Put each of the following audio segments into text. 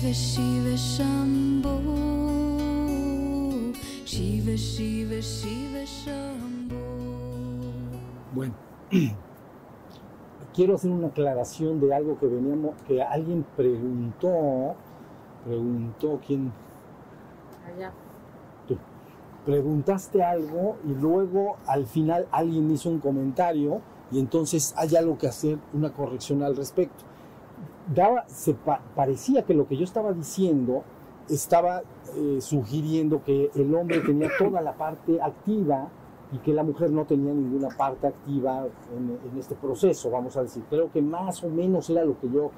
Shiva Shiva Shambho Shiva Shiva Shiva Shambho Bueno, quiero hacer una aclaración de algo que veníamos, que alguien preguntó, preguntó quién, Allá. tú, preguntaste algo y luego al final alguien hizo un comentario y entonces hay algo que hacer, una corrección al respecto. Daba, se pa- parecía que lo que yo estaba diciendo estaba eh, sugiriendo que el hombre tenía toda la parte activa y que la mujer no tenía ninguna parte activa en, en este proceso, vamos a decir. Creo que más o menos era lo que yo,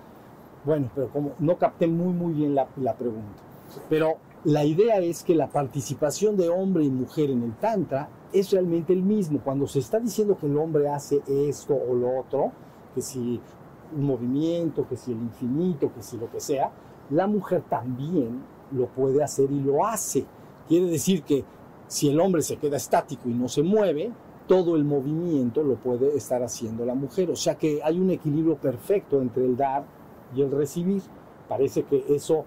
bueno, pero como no capté muy, muy bien la, la pregunta. Pero la idea es que la participación de hombre y mujer en el Tantra es realmente el mismo. Cuando se está diciendo que el hombre hace esto o lo otro, que si un movimiento, que si el infinito, que si lo que sea, la mujer también lo puede hacer y lo hace. Quiere decir que si el hombre se queda estático y no se mueve, todo el movimiento lo puede estar haciendo la mujer. O sea que hay un equilibrio perfecto entre el dar y el recibir. Parece que eso,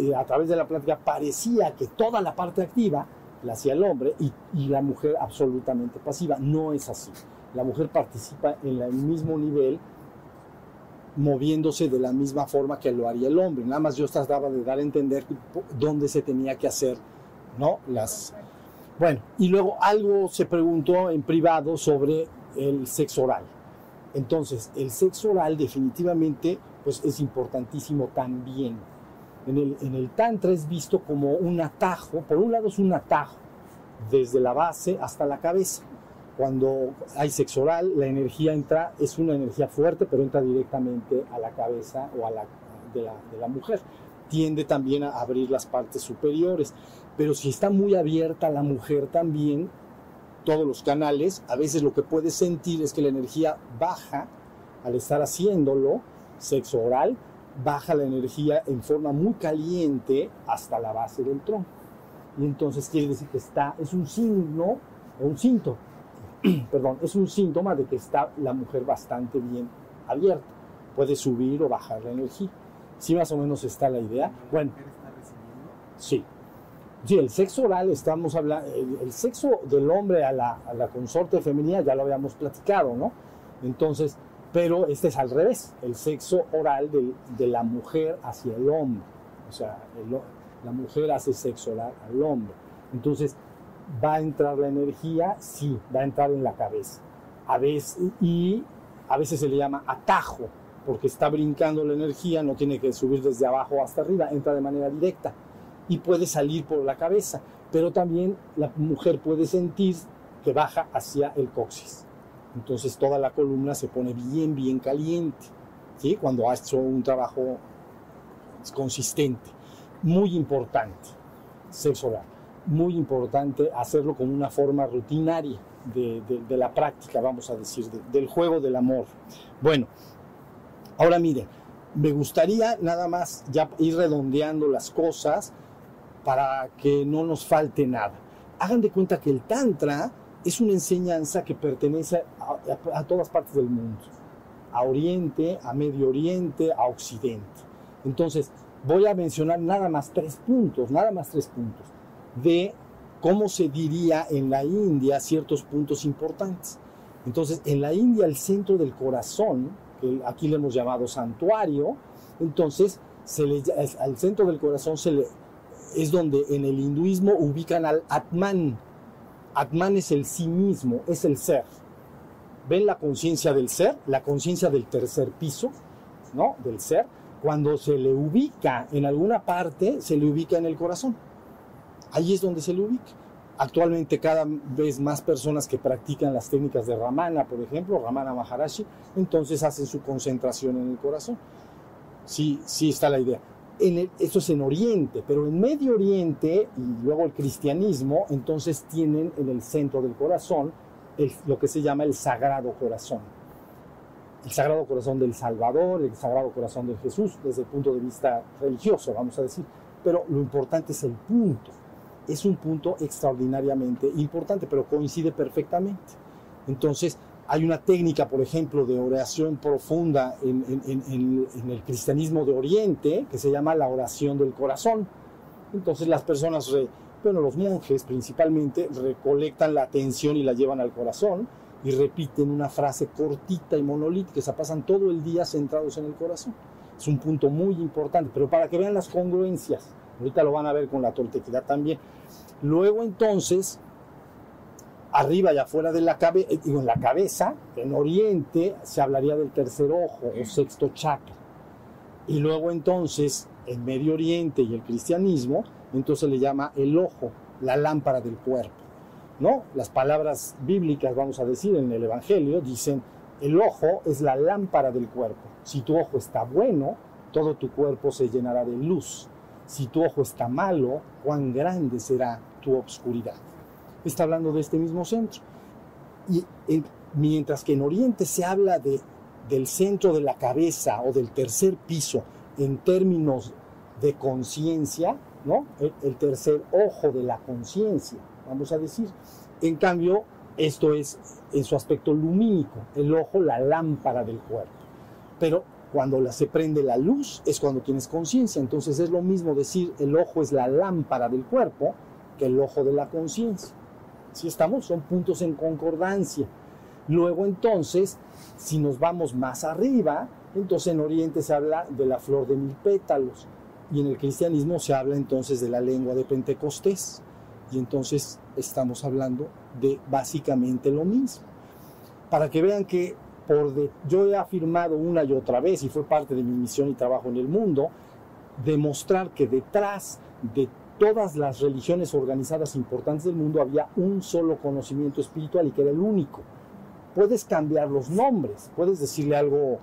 eh, a través de la plática, parecía que toda la parte activa la hacía el hombre y, y la mujer absolutamente pasiva. No es así. La mujer participa en el mismo nivel moviéndose de la misma forma que lo haría el hombre. Nada más yo trataba de dar a entender dónde se tenía que hacer, ¿no? Las... Bueno, y luego algo se preguntó en privado sobre el sexo oral. Entonces, el sexo oral definitivamente pues, es importantísimo también. En el, en el Tantra es visto como un atajo, por un lado es un atajo, desde la base hasta la cabeza. Cuando hay sexo oral, la energía entra, es una energía fuerte, pero entra directamente a la cabeza o a la de la, de la mujer. Tiende también a abrir las partes superiores, pero si está muy abierta la mujer también, todos los canales, a veces lo que puedes sentir es que la energía baja al estar haciéndolo, sexo oral, baja la energía en forma muy caliente hasta la base del tronco. Y entonces quiere decir que está, es un signo, o un síntoma, perdón, es un síntoma de que está la mujer bastante bien abierta. Puede subir o bajar la energía. ¿Sí más o menos está la idea? Bueno, sí. Sí, el sexo oral, estamos hablando, el, el sexo del hombre a la, a la consorte femenina ya lo habíamos platicado, ¿no? Entonces, pero este es al revés, el sexo oral del- de, la mujer hacia el hombre. O sea, el- la mujer hace sexo oral al hombre. Entonces, ¿va a entrar la energía? Sí, va a entrar en la cabeza. A veces, y a veces se le llama atajo, porque está brincando la energía, no tiene que subir desde abajo hasta arriba, entra de manera directa y puede salir por la cabeza, pero también la mujer puede sentir que baja hacia el coxis. Entonces toda la columna se pone bien, bien caliente, ¿sí? Cuando ha hecho un trabajo consistente. Muy importante, sexo oral. Muy importante hacerlo con una forma rutinaria de, de- la práctica, vamos a decir, de- del juego del amor. Bueno, ahora miren, me gustaría nada más ya ir redondeando las cosas para que no nos falte nada. Hagan de cuenta que el Tantra es una enseñanza que pertenece a todas partes del mundo, a Oriente, a Medio Oriente, a Occidente. Entonces, voy a mencionar nada más tres puntos, nada más tres puntos, de cómo se diría en la India ciertos puntos importantes. Entonces, en la India, el centro del corazón, que aquí le hemos llamado santuario, entonces, se le, al centro del corazón es donde en el hinduismo ubican al Atman. Atman es el sí mismo, es el ser. ¿Ven la conciencia del ser? La conciencia del tercer piso, ¿no? Del ser. Cuando se le ubica en alguna parte, se le ubica en el corazón. Ahí es donde se le ubica. Actualmente cada vez más personas que practican las técnicas de Ramana, por ejemplo, Ramana Maharashi, entonces hacen su concentración en el corazón. Sí, sí está la idea. En eso es en Oriente, pero en Medio Oriente y luego el cristianismo, entonces tienen en el centro del corazón lo que se llama el Sagrado Corazón. El Sagrado Corazón del Salvador, el Sagrado Corazón de Jesús, desde el punto de vista religioso, vamos a decir. Pero lo importante es el punto. Es un punto extraordinariamente importante, pero coincide perfectamente. Entonces, Hay una técnica, por ejemplo, de oración profunda en, el cristianismo de Oriente que se llama la oración del corazón. Entonces las personas, re- bueno, los monjes principalmente, recolectan la atención y la llevan al corazón y repiten una frase cortita y monolítica, se pasan todo el día centrados en el corazón. Es un punto muy importante, pero para que vean las congruencias, ahorita lo van a ver con la toltequidad también. Luego entonces, arriba y afuera de la cabeza, digo, en la cabeza, en Oriente, se hablaría del tercer ojo o sexto chakra. Y luego entonces, en Medio Oriente y el cristianismo, entonces le llama el ojo, la lámpara del cuerpo. ¿No? Las palabras bíblicas, vamos a decir, en el Evangelio, dicen, el ojo es la lámpara del cuerpo. Si tu ojo está bueno, todo tu cuerpo se llenará de luz. Si tu ojo está malo, cuán grande será tu obscuridad. Está hablando de este mismo centro. Y en- mientras que en Oriente se habla de, del centro de la cabeza o del tercer piso en términos de conciencia, ¿no? El tercer ojo de la conciencia, vamos a decir. En cambio, esto es en su aspecto lumínico, el ojo, la lámpara del cuerpo. Pero cuando la- se prende la luz es cuando tienes conciencia. Entonces es lo mismo decir el ojo es la lámpara del cuerpo que el ojo de la conciencia. ¿Sí estamos? Son puntos en concordancia. Luego entonces, si nos vamos más arriba, entonces en Oriente se habla de la flor de mil pétalos y en el cristianismo se habla entonces de la lengua de Pentecostés. Y entonces estamos hablando de básicamente lo mismo. Para que vean que por de- yo he afirmado una y otra vez, y fue parte de mi misión y trabajo en el mundo, demostrar que detrás de todas las religiones organizadas importantes del mundo había un solo conocimiento espiritual y que era el único. Puedes cambiar los nombres, puedes decirle algo,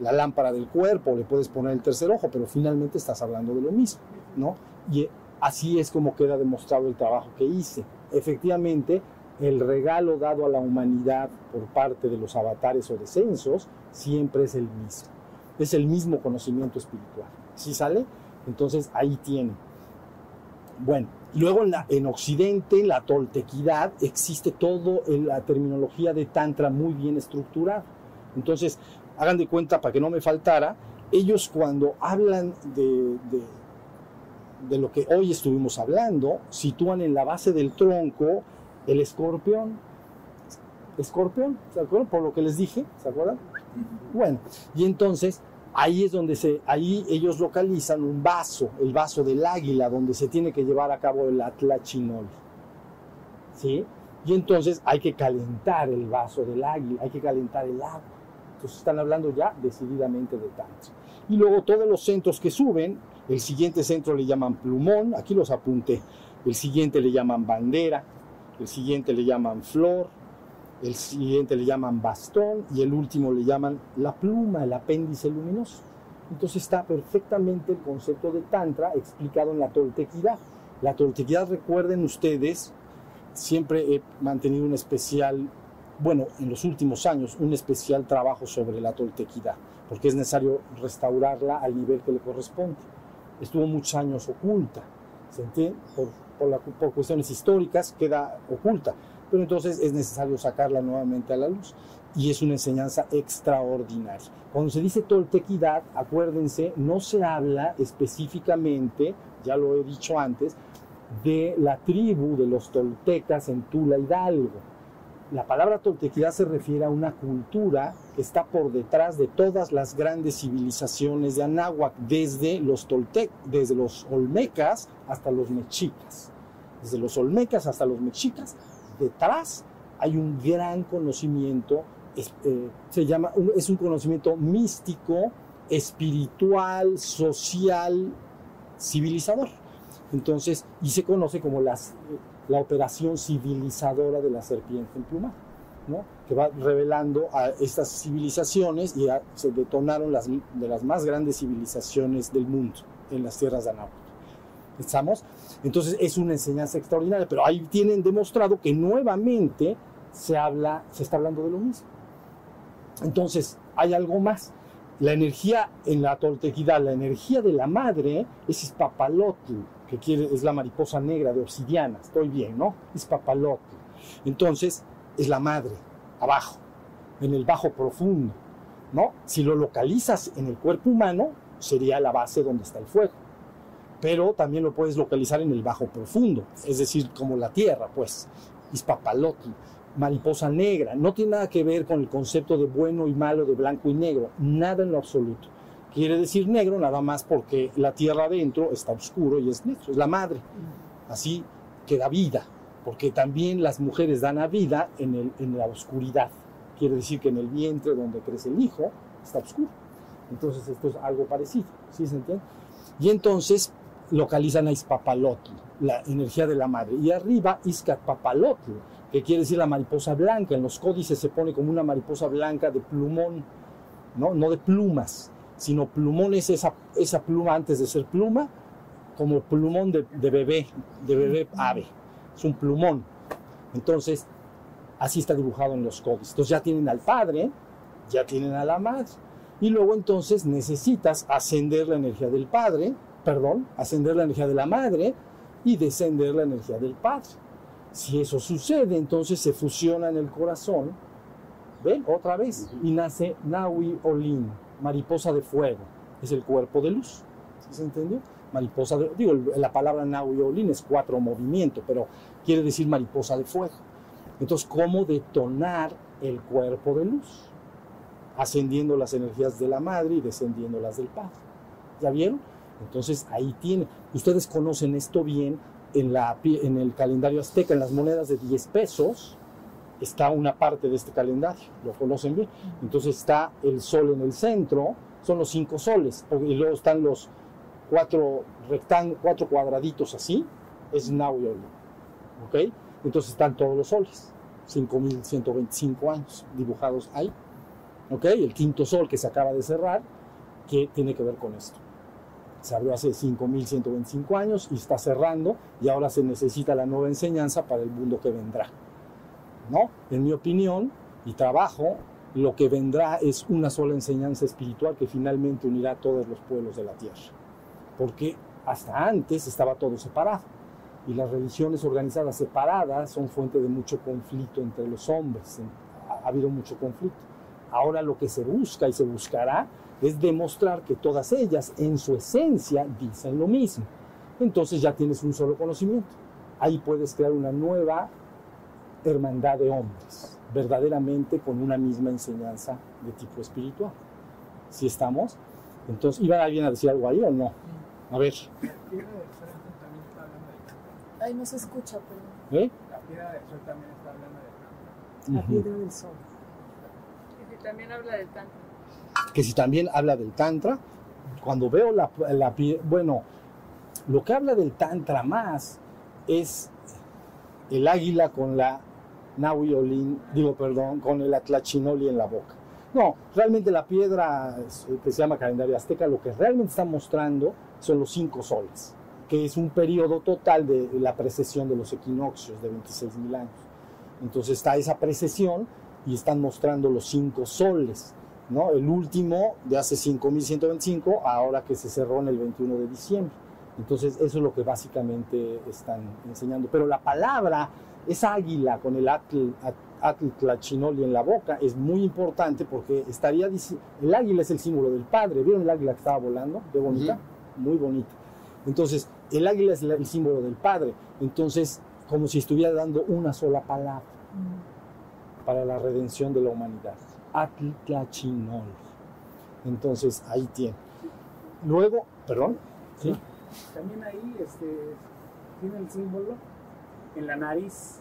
la lámpara del cuerpo, le puedes poner el tercer ojo, pero finalmente estás hablando de lo mismo, ¿no? Y así es como queda demostrado el trabajo que hice. Efectivamente, el regalo dado a la humanidad por parte de los avatares o descensos siempre es el mismo. Es el mismo conocimiento espiritual. ¿Sí sale? Entonces ahí tiene. Bueno, luego en, Occidente, en la toltequidad, existe todo en la terminología de Tantra muy bien estructurada. Entonces, hagan de cuenta, para que no me faltara, ellos cuando hablan de, de lo que hoy estuvimos hablando, sitúan en la base del tronco el escorpión. Escorpión, ¿se acuerdan? Por lo que les dije, ¿se acuerdan? Bueno, y entonces ahí es donde se, ahí ellos localizan un vaso, el vaso del águila, donde se tiene que llevar a cabo el atlachinol. ¿Sí? Y entonces hay que calentar el vaso del águila, hay que calentar el agua. Entonces están hablando ya decididamente de tantra. Y luego todos los centros que suben, el siguiente centro le llaman plumón, aquí los apunté. El siguiente le llaman bandera, el siguiente le llaman flor, el siguiente le llaman bastón y el último le llaman la pluma, el apéndice luminoso. Entonces está perfectamente el concepto de Tantra explicado en la toltequidad. La toltequidad, recuerden ustedes, siempre he mantenido un especial, bueno, en los últimos años, un especial trabajo sobre la toltequidad, porque es necesario restaurarla al nivel que le corresponde. Estuvo muchos años oculta, ¿se entiende? Por, por, cuestiones históricas queda oculta pero entonces es necesario sacarla nuevamente a la luz. Y es una enseñanza extraordinaria. Cuando se dice toltequidad, acuérdense, no se habla específicamente, ya lo he dicho antes, de la tribu de los toltecas en Tula Hidalgo. La palabra toltequidad se refiere a una cultura que está por detrás de todas las grandes civilizaciones de Anáhuac, desde los toltec, desde los olmecas hasta los mexicas. Desde los olmecas hasta los mexicas, detrás hay un gran conocimiento, es, eh, se llama, es un conocimiento místico, espiritual, social, civilizador. Entonces, y se conoce como las, la operación civilizadora de la serpiente emplumada, ¿no? que va revelando a estas civilizaciones y se detonaron las de las más grandes civilizaciones del mundo en las tierras de Anáhuac. Entonces es una enseñanza extraordinaria, pero ahí tienen demostrado que nuevamente se habla, se está hablando de lo mismo. Entonces, hay algo más. La energía en la toltequidad, la energía de la madre es Ispapalotl, que quiere, es la mariposa negra de obsidiana. Estoy bien, ¿no? Ispapalotl. Entonces, es la madre, abajo. en el bajo profundo, ¿no? Si lo localizas en el cuerpo humano, sería la base donde está el fuego. Pero también lo puedes localizar en el bajo profundo, es decir, como la tierra, pues, Ispapalotl, mariposa negra. No tiene nada que ver con el concepto de bueno y malo, de blanco y negro, nada en lo absoluto. Quiere decir negro nada más porque la tierra adentro está oscuro y es negro, es la madre. Así que da vida, porque también las mujeres dan a vida en, el, en la oscuridad. Quiere decir que en el vientre donde crece el hijo está oscuro. Entonces esto es algo parecido, ¿sí se entiende? Y entonces localizan a Ispapalotl, la energía de la madre. Y arriba Izcapapalotl, que quiere decir la mariposa blanca. En los códices se pone como una mariposa blanca de plumón, no, no de plumas, sino plumón es esa, esa pluma antes de ser pluma, como plumón de, de bebé, de bebé ave. Es un plumón. Entonces, así está dibujado en los códices. Entonces ya tienen al padre, ya tienen a la madre. Y luego entonces necesitas ascender la energía del padre, perdón, ascender la energía de la madre y descender la energía del padre. Si eso sucede, entonces se fusiona en el corazón, ¿ven? Otra vez, y nace Naui Olin, mariposa de fuego, es el cuerpo de luz. ¿Sí se entendió? Mariposa de, digo, la palabra Naui Olin es cuatro movimientos, pero quiere decir mariposa de fuego. Entonces, ¿cómo detonar el cuerpo de luz? Ascendiendo las energías de la madre y descendiendo las del padre. ¿Ya vieron? Entonces ahí tiene. Ustedes conocen esto bien en, la, en el calendario azteca, en las monedas de 10 pesos, está una parte de este calendario, lo conocen bien. Entonces está el sol en el centro, son los cinco soles, y luego están los cuatro cuatro cuadraditos así, es Nauyol. ¿Ok? Entonces están todos los soles, 5125 años dibujados ahí. ¿Ok? El quinto sol que se acaba de cerrar, que tiene que ver con esto se abrió hace 5.125 años y está cerrando y ahora se necesita la nueva enseñanza para el mundo que vendrá. En mi opinión y trabajo, lo que vendrá es una sola enseñanza espiritual que finalmente unirá a todos los pueblos de la tierra. Porque hasta antes estaba todo separado y las religiones organizadas separadas son fuente de mucho conflicto entre los hombres. Ha habido mucho conflicto. Ahora lo que se busca y se buscará es demostrar que todas ellas en su esencia dicen lo mismo. Entonces ya tienes un solo conocimiento. Ahí puedes crear una nueva hermandad de hombres, verdaderamente con una misma enseñanza de tipo espiritual. ¿Sí estamos? Entonces, ¿iba alguien a decir algo ahí o no? A ver. Ay, no se escucha, pero... ¿Eh? La piedra del sol también está hablando de La piedra del sol. Y también habla del tantra. que si también habla del tantra, cuando veo la, la bueno, lo que habla del tantra más es el águila con la Naui Olin, digo perdón, con el atlachinoli en la boca. No, realmente la piedra eh, que se llama calendario azteca lo que realmente está mostrando son los cinco soles, que es un periodo total de la precesión de los equinoccios de 26 mil años. Entonces está esa precesión y están mostrando los cinco soles. ¿no? El último de hace 5.125, ahora que se cerró en el 21 de diciembre. Entonces, eso es lo que básicamente están enseñando. Pero la palabra, esa águila con el atl, at- atl tlachinoli en la boca, es muy importante porque estaría el águila es el símbolo del padre. ¿Vieron el águila que estaba volando? Qué bonita, muy bonita. Entonces, el águila es el símbolo del padre. Entonces, como si estuviera dando una sola palabra para la redención de la humanidad. Atl-Tlachinol. Entonces, ahí tiene. Luego, perdón, ¿sí? También ahí este, tiene el símbolo en la nariz,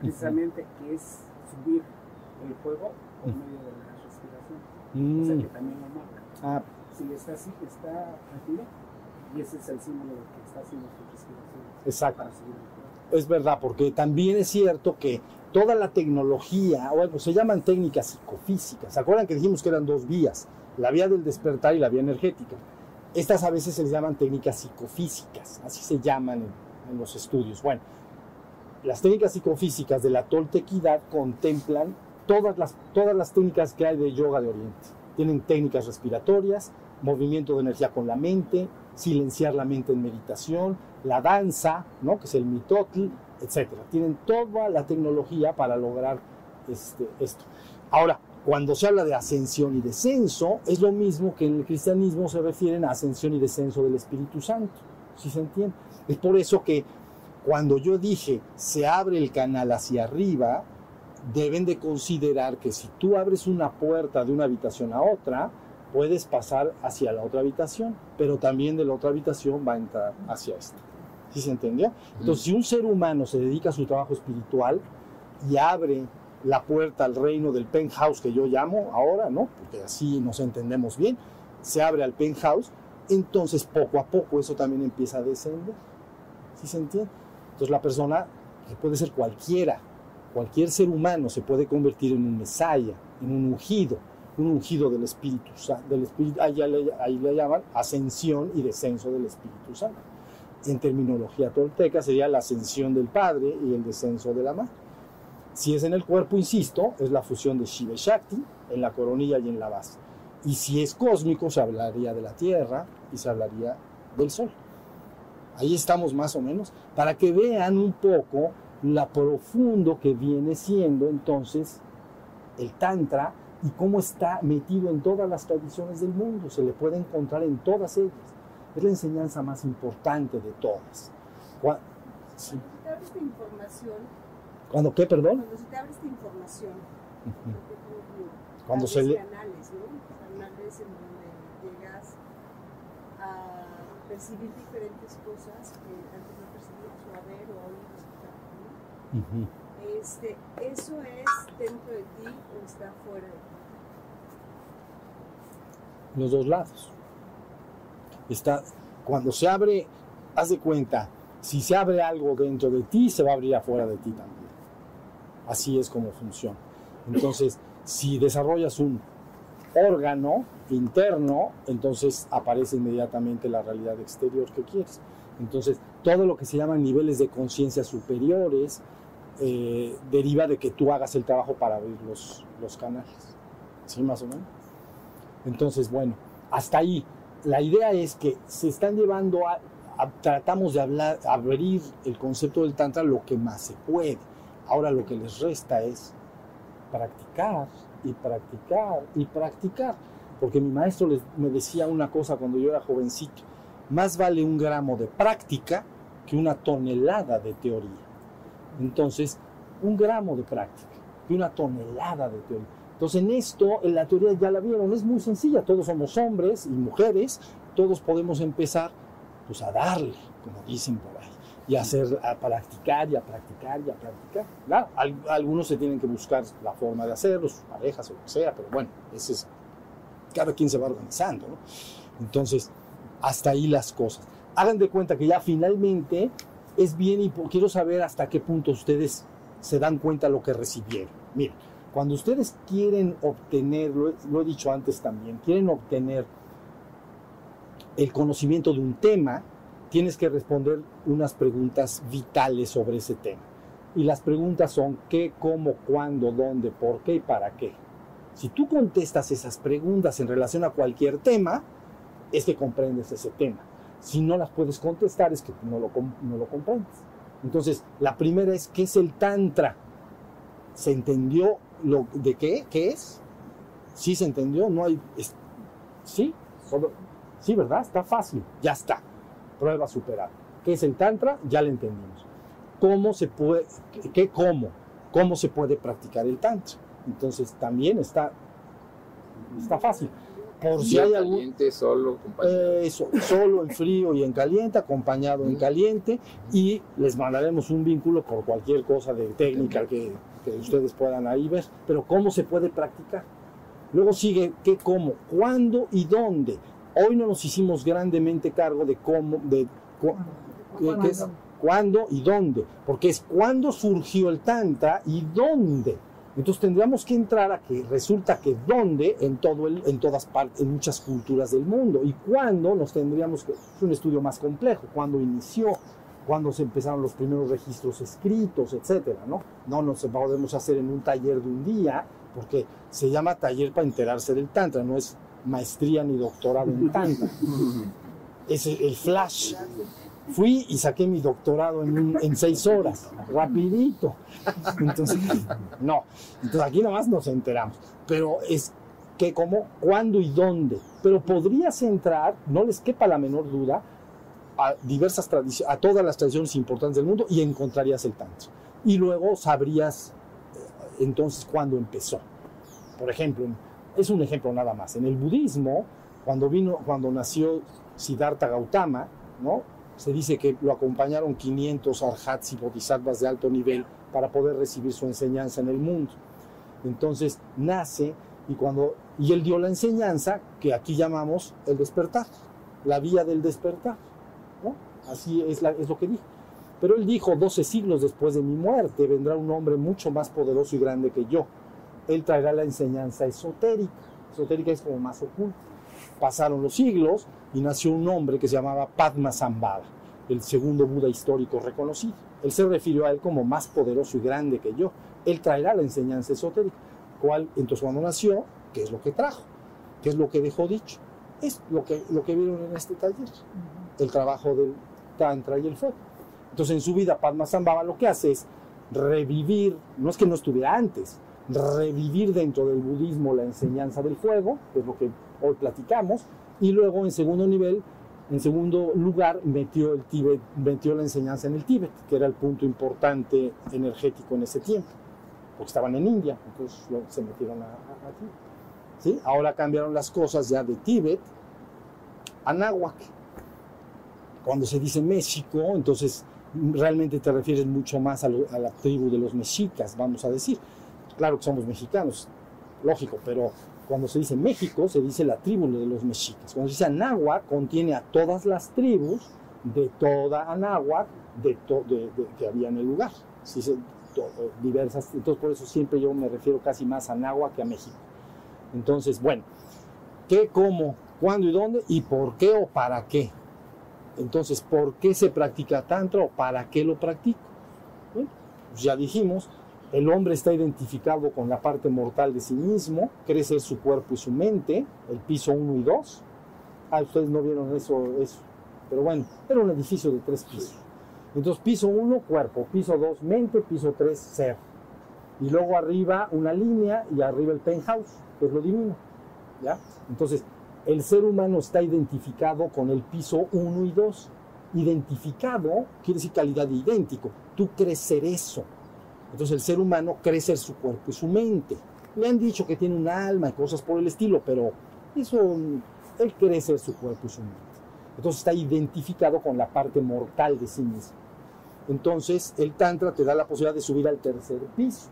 precisamente, que es subir el fuego por medio de la respiración. O sea Mm, que también lo marca. ah, Si está así, está tranquilo, y ese es el símbolo de que está haciendo su respiración exacto. para subir el fuego. Es verdad, porque también es cierto que toda la tecnología, o bueno, se llaman técnicas psicofísicas. ¿Se acuerdan que dijimos que eran dos vías? La vía del despertar y la vía energética. Estas a veces se les llaman técnicas psicofísicas, así se llaman en, los estudios. Bueno, las técnicas psicofísicas de la toltequidad contemplan todas las, todas las técnicas que hay de yoga de Oriente. Tienen técnicas respiratorias, movimiento de energía con la mente, silenciar la mente en meditación, la danza, ¿no? que es el mitotl, etc. Tienen toda la tecnología para lograr este, esto. Ahora, cuando se habla de ascensión y descenso, es lo mismo que en el cristianismo se refieren a ascensión y descenso del Espíritu Santo. ¿Sí se entiende? Es por eso que cuando yo dije se abre el canal hacia arriba, deben de considerar que si tú abres una puerta de una habitación a otra, puedes pasar hacia la otra habitación, pero también de la otra habitación va a entrar hacia esta. ¿Sí se entendió? Entonces, si un ser humano se dedica a su trabajo espiritual y abre la puerta al reino del penthouse que yo llamo ahora, ¿no? Porque así nos entendemos bien, se abre al penthouse, entonces poco a poco eso también empieza a descender. ¿Sí se entiende? Entonces la persona, que puede ser cualquiera, cualquier ser humano se puede convertir en un mesaya, en un ungido, un ungido del Espíritu Santo, ahí le llaman ascensión y descenso del Espíritu Santo. En terminología tolteca sería la ascensión del Padre y el descenso de la Madre. Si es en el cuerpo, insisto, es la fusión de Shiva y Shakti, en la coronilla y en la base. Y si es cósmico, se hablaría de la Tierra y se hablaría del Sol. Ahí estamos más o menos, para que vean un poco la profundo que viene siendo entonces el Tantra y cómo está metido en todas las tradiciones del mundo. Se le puede encontrar en todas ellas. Es la enseñanza más importante de todas. Cuando se te abre esta información. ¿Cuándo qué, perdón? Cuando se te abre esta información. Uh -huh. Cuando se le. canales, ¿no? Canales en donde llegas a percibir diferentes cosas que antes no percibías o a ver o a oír ¿no? Uh -huh. Este, ¿Eso es dentro de ti o está fuera de ti? Los dos lados. Está, cuando se abre, haz de cuenta, si se abre algo dentro de ti, se va a abrir afuera de ti también. Así es como funciona. Entonces, si desarrollas un órgano interno, entonces aparece inmediatamente la realidad exterior que quieres. Entonces, todo lo que se llaman niveles de conciencia superiores eh, deriva de que tú hagas el trabajo para abrir los, los canales. ¿Sí, más o menos? Entonces, bueno, hasta ahí. La idea es que se están llevando a, a, tratamos de hablar, abrir el concepto del tantra lo que más se puede. Ahora lo que les resta es practicar y practicar y practicar. Porque mi maestro me decía una cosa cuando yo era jovencito, más vale un gramo de práctica que una tonelada de teoría. Entonces, un gramo de práctica y una tonelada de teoría. Entonces, en esto, en la teoría ya la vieron, es muy sencilla. Todos somos hombres y mujeres, todos podemos empezar pues a darle, como dicen por ahí, y a, hacer, a practicar y a practicar y a practicar. Claro, al, algunos se tienen que buscar la forma de hacerlo, sus parejas o lo que sea, pero bueno, ese es, cada quien se va organizando. Entonces, hasta ahí las cosas. Hagan de cuenta que ya finalmente es bien y quiero saber hasta qué punto ustedes se dan cuenta lo que recibieron. Miren, cuando ustedes quieren obtener, lo he, dicho antes también, quieren obtener el conocimiento de un tema, tienes que responder unas preguntas vitales sobre ese tema. Y las preguntas son qué, cómo, cuándo, dónde, por qué y para qué. Si tú contestas esas preguntas en relación a cualquier tema, es que comprendes ese tema. Si no las puedes contestar es que no lo, no lo comprendes. Entonces, la primera es, ¿qué es el Tantra? ¿Se entendió lo, de qué? ¿Qué es? ¿Sí se entendió? No hay... Es, ¿Sí? Solo, sí, ¿verdad? Está fácil. Ya está. Prueba superada. ¿Qué es el Tantra? Ya lo entendimos. ¿Cómo se puede... ¿Qué cómo? ¿Cómo se puede practicar el Tantra? Entonces, también está, está fácil. Por si hay algún caliente, solo, eh, eso, solo en frío y en caliente, acompañado en caliente y les mandaremos un vínculo por cualquier cosa de técnica que, que, ustedes puedan ahí ver, pero cómo se puede practicar. Luego sigue qué, cómo, cuándo y dónde. Hoy no nos hicimos grandemente cargo de cómo, de cu qué es cuándo y dónde, porque es cuándo surgió el tantra y dónde. Entonces tendríamos que entrar a que resulta que dónde en, todo el, en todas partes, en muchas culturas del mundo, y cuándo nos tendríamos que, es un estudio más complejo, cuándo inició, cuándo se empezaron los primeros registros escritos, etcétera, ¿no? No nos podemos hacer en un taller de un día, porque se llama taller para enterarse del Tantra, no es maestría ni doctorado en Tantra. es el, el flash. Fui y saqué mi doctorado en, un- en seis horas, rapidito. Entonces, no. Entonces aquí nomás nos enteramos. Pero es que cómo, cuándo y dónde. Pero podrías entrar, no les quepa la menor duda, a diversas tradiciones, a todas las tradiciones importantes del mundo y encontrarías el tantra. Y luego sabrías eh, entonces cuándo empezó. Por ejemplo, es un ejemplo nada más. En el budismo, cuando vino, cuando nació Siddhartha Gautama, ¿no? Se dice que lo acompañaron 500 arhats y bodhisattvas de alto nivel para poder recibir su enseñanza en el mundo. Entonces nace y cuando y él dio la enseñanza que aquí llamamos el despertar, la vía del despertar. Así es, es lo que dijo. Pero él dijo, 12 siglos después de mi muerte vendrá un hombre mucho más poderoso y grande que yo. Él traerá la enseñanza esotérica. Esotérica es como más oculta. Pasaron los siglos y nació un hombre que se llamaba Padmasambhava, el segundo Buda histórico reconocido. Él se refirió a él como más poderoso y grande que yo. Él traerá la enseñanza esotérica. ¿Cuál? Entonces cuando nació, ¿qué es lo que trajo? ¿Qué es lo que dejó dicho? Es lo que, lo que vieron en este taller, el trabajo del Tantra y el fuego. Entonces en su vida Padmasambhava lo que hace es revivir, no es que no estuviera antes, revivir dentro del budismo la enseñanza del fuego, que es lo que hoy platicamos, y luego en segundo nivel, en segundo lugar, metió el Tíbet, metió la enseñanza en el Tíbet, que era el punto importante energético en ese tiempo, porque estaban en India, entonces se metieron a, a- a Tíbet. ¿Sí? Ahora cambiaron las cosas ya de Tíbet a Náhuac. Cuando se dice México, entonces realmente te refieres mucho más a, lo- a la tribu de los mexicas, vamos a decir. Claro que somos mexicanos, lógico, pero cuando se dice México, se dice la tribu de los mexicas. Cuando se dice Anáhuac, contiene a todas las tribus de toda Anáhuac de to- que había en el lugar. Eh, diversas, entonces por eso siempre yo me refiero casi más a Anáhuac que a México. Entonces, bueno, ¿qué, cómo, cuándo y dónde? ¿Y por qué o para qué? Entonces, ¿por qué se practica tantra o para qué lo practico? Pues ya dijimos, el hombre está identificado con la parte mortal de sí mismo, cree ser su cuerpo y su mente, el piso 1 y 2. Ah, ustedes no vieron eso, eso. Pero bueno, era un edificio de tres pisos. Entonces, piso 1, cuerpo, piso 2, mente, piso 3, ser. Y luego arriba una línea y arriba el penthouse, que es lo divino. ¿Ya? Entonces, el ser humano está identificado con el piso 1 y 2. Identificado quiere decir calidad de idéntico. Tú crees ser eso. Entonces el ser humano cree ser su cuerpo y su mente. Le han dicho que tiene un alma y cosas por el estilo, pero eso, él cree ser su cuerpo y su mente. Entonces está identificado con la parte mortal de sí mismo. Entonces el Tantra te da la posibilidad de subir al tercer piso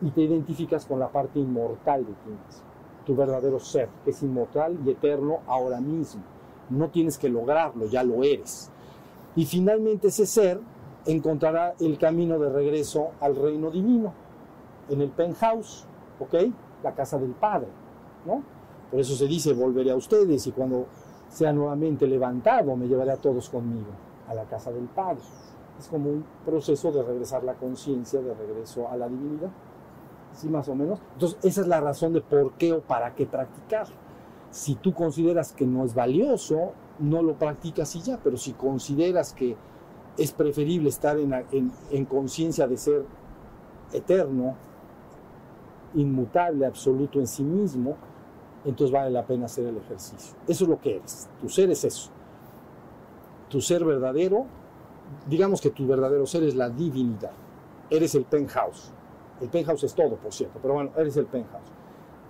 y te identificas con la parte inmortal de ti mismo tu verdadero ser, que es inmortal y eterno ahora mismo. No tienes que lograrlo, ya lo eres. Y finalmente ese ser encontrará el camino de regreso al reino divino, en el penthouse, ¿ok? La casa del Padre, ¿no? Por eso se dice, volveré a ustedes y cuando sea nuevamente levantado, me llevaré a todos conmigo, a la casa del Padre. Es como un proceso de regresar la conciencia, de regreso a la divinidad. ¿sí? Más o menos. Entonces, esa es la razón de por qué o para qué practicar. Si tú consideras que no es valioso, no lo practicas y ya, pero si consideras que es preferible estar en, en- en conciencia de ser eterno, inmutable, absoluto en sí mismo, entonces vale la pena hacer el ejercicio. Eso es lo que eres. Tu ser es eso. Tu ser verdadero, digamos que tu verdadero ser es la divinidad. Eres el penthouse. El penthouse es todo, por cierto, pero bueno, eres el penthouse.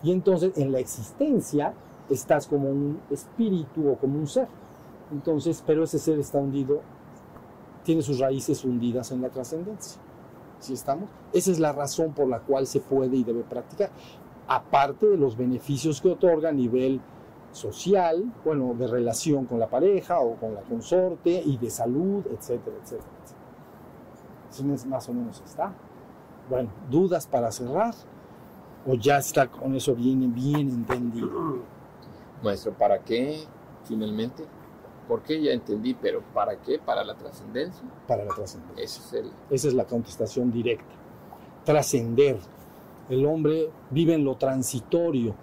Y entonces en la existencia estás como un espíritu o como un ser. Entonces, pero ese ser está hundido, tiene sus raíces hundidas en la trascendencia. ¿Sí estamos? Esa es la razón por la cual se puede y debe practicar. Aparte de los beneficios que otorga a nivel social, bueno, de relación con la pareja o con la consorte y de salud, etcétera, etcétera. etcétera. Así es- más o menos está. Bueno, dudas para cerrar o ya está con eso bien, bien entendido. Maestro, ¿para qué finalmente? ¿Por qué ya entendí? Pero ¿para qué? Para la trascendencia. Para la trascendencia. Es el. Esa es la contestación directa. Trascender. El hombre vive en lo transitorio,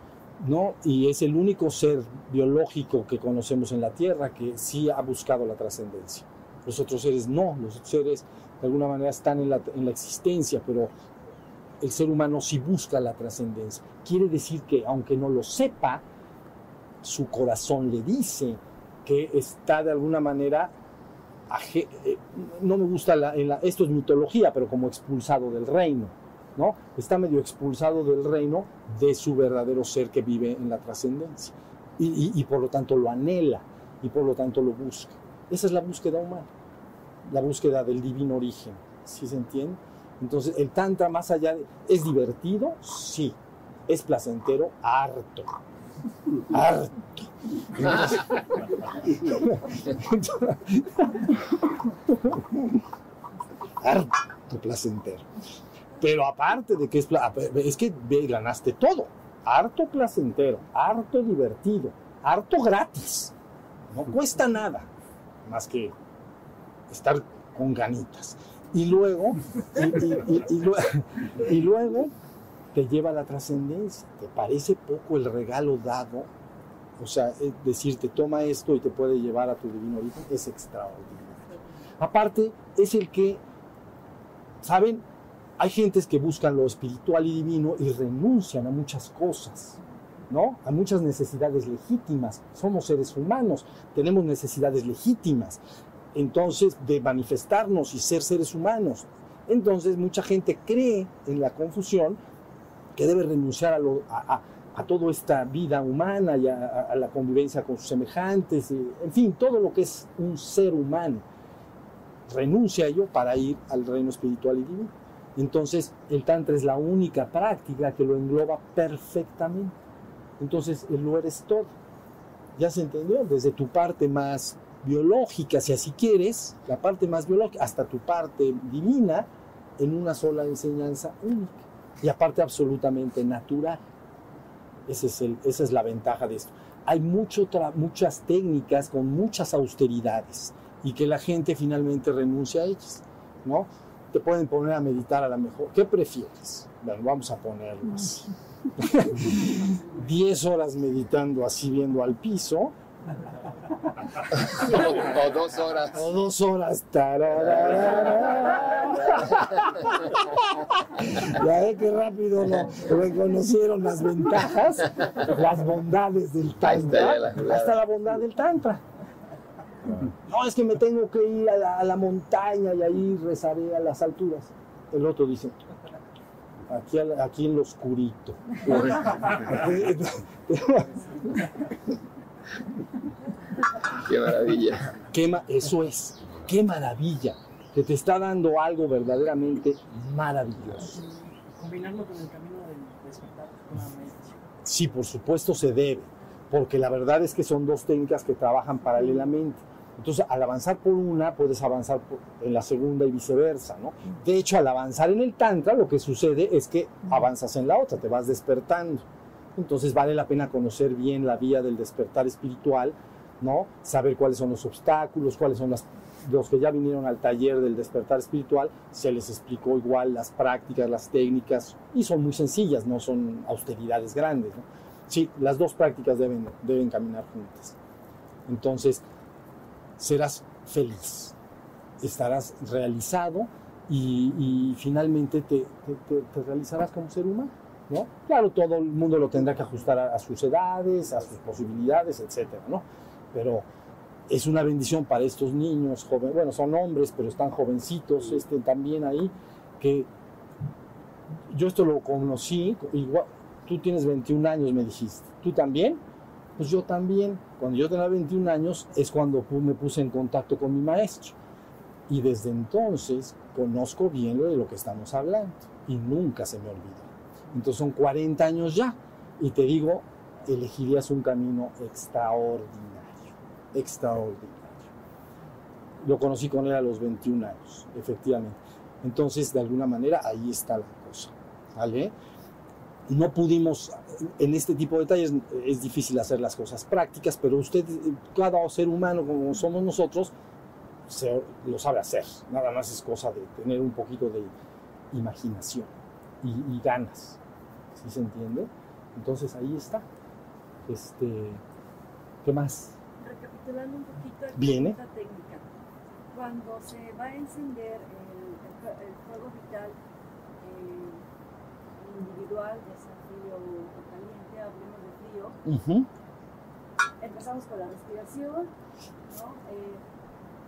¿no? Y es el único ser biológico que conocemos en la Tierra que sí ha buscado la trascendencia. Los otros seres no, los otros seres de alguna manera están en la, en la existencia, pero el ser humano sí busca la trascendencia. Quiere decir que aunque no lo sepa, su corazón le dice está de alguna manera, eh, no me gusta, la, en esto es mitología, pero como expulsado del reino, ¿no? Está medio expulsado del reino de su verdadero ser que vive en la trascendencia. Y, y- y por lo tanto lo anhela y por lo tanto lo busca. Esa es la búsqueda humana, la búsqueda del divino origen, ¿sí se entiende? Entonces, el tantra más allá de... ¿Es divertido? Sí. ¿Es placentero? Harto. Harto. Harto placentero. Pero aparte de que es... Es que ganaste todo. Harto placentero, harto divertido, harto gratis. No cuesta nada, más que estar con ganitas. Y luego, y, y- y- y lue- y luego te lleva a la trascendencia. ¿Te parece poco el regalo dado? O sea, es decirte, toma esto y te puede llevar a tu divino origen, es extraordinario. Aparte, es el que, ¿saben? Hay gentes que buscan lo espiritual y divino y renuncian a muchas cosas, ¿no? A muchas necesidades legítimas. Somos seres humanos, tenemos necesidades legítimas entonces de manifestarnos y ser seres humanos. Entonces mucha gente cree en la confusión que debe renunciar a, lo- a- a toda esta vida humana y a, a- la convivencia con sus semejantes, en fin, todo lo que es un ser humano. Renuncia a ello para ir al reino espiritual y divino. Entonces el Tantra es la única práctica que lo engloba perfectamente. Entonces lo eres todo. ¿Ya se entendió? Desde tu parte más biológica, si así quieres, la parte más biológica, hasta tu parte divina, en una sola enseñanza única. Y aparte absolutamente natural. Ese es el- esa es la ventaja de esto. Hay mucho muchas técnicas con muchas austeridades y que la gente finalmente renuncia a ellas, ¿no? Te pueden poner a meditar a lo mejor. ¿Qué prefieres? Bueno, vamos a ponerlo así. 10 horas meditando así viendo al piso o, o dos horas. o dos horas. Ya ve que rápido lo reconocieron las ventajas, las bondades del Ahí está tantra, la jugada. hasta la bondad del tantra. No, es que me tengo que ir a la, a la montaña y ahí rezaré a las alturas. El otro dice, aquí, aquí en lo oscurito. Qué maravilla. Qué ma- eso es, qué maravilla, que te está dando algo verdaderamente maravilloso. Combinarlo con el camino del despertar, con la meditación. Sí, por supuesto se debe, porque la verdad es que son dos técnicas que trabajan paralelamente. Entonces, al avanzar por una, puedes avanzar en la segunda y viceversa, ¿no? De hecho, al avanzar en el tantra, lo que sucede es que avanzas en la otra, te vas despertando. Entonces, vale la pena conocer bien la vía del despertar espiritual, ¿no? Saber cuáles son los obstáculos, cuáles son los que ya vinieron al taller del despertar espiritual, se les explicó igual las prácticas, las técnicas, y son muy sencillas, no son austeridades grandes. Sí, las dos prácticas deben, deben caminar juntas. Entonces, serás feliz, estarás realizado y, finalmente te, te- te- te realizarás como ser humano. ¿No? Claro, todo el mundo lo tendrá que ajustar a, a sus edades, a sus posibilidades, etcétera, ¿no? Pero es una bendición para estos niños jóvenes, bueno, son hombres, pero están jovencitos este, también ahí, que yo esto lo conocí, igual, tú tienes 21 años, me dijiste, ¿tú también? Pues yo también, cuando yo tenía 21 años es cuando me puse en contacto con mi maestro. Y desde entonces conozco bien lo de lo que estamos hablando y nunca se me olvidó. Entonces son 40 años ya y te digo, elegirías un camino extraordinario extraordinario. Lo conocí con él a los 21 años, efectivamente. Entonces, de alguna manera, ahí está la cosa. ¿Vale? No pudimos, en este tipo de detalles es difícil hacer las cosas prácticas, pero usted, cada ser humano como somos nosotros, se, lo sabe hacer. Nada más es cosa de tener un poquito de imaginación y, y ganas. ¿Sí se entiende? Entonces ahí está. Este, ¿Qué más? Recapitulando un poquito Viene. esta técnica. cuando se va a encender el, el fue- el fuego vital eh, individual, ya sea frío o caliente, hablemos de frío, empezamos con la respiración, ¿no? Eh,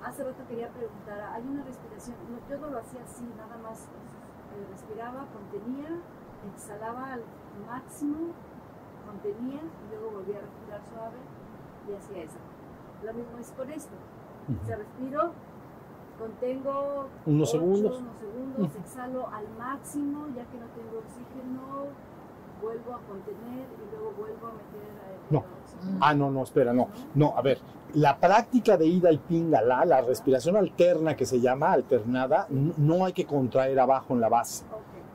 hace rato quería preguntar, ¿hay una respiración? No, yo no lo hacía así, nada más eh, respiraba, contenía, exhalaba al máximo, contenía y luego volvía a respirar suave y hacía eso. Lo mismo es con esto. O sea, respiro, contengo Unos ocho, segundos. unos segundos, exhalo al máximo, ya que no tengo oxígeno, vuelvo a contener y luego vuelvo a meter No. Ah, no, no, espera, no. No, a ver, la práctica de ida y pingala, la respiración alterna que se llama alternada, no hay que contraer abajo en la base.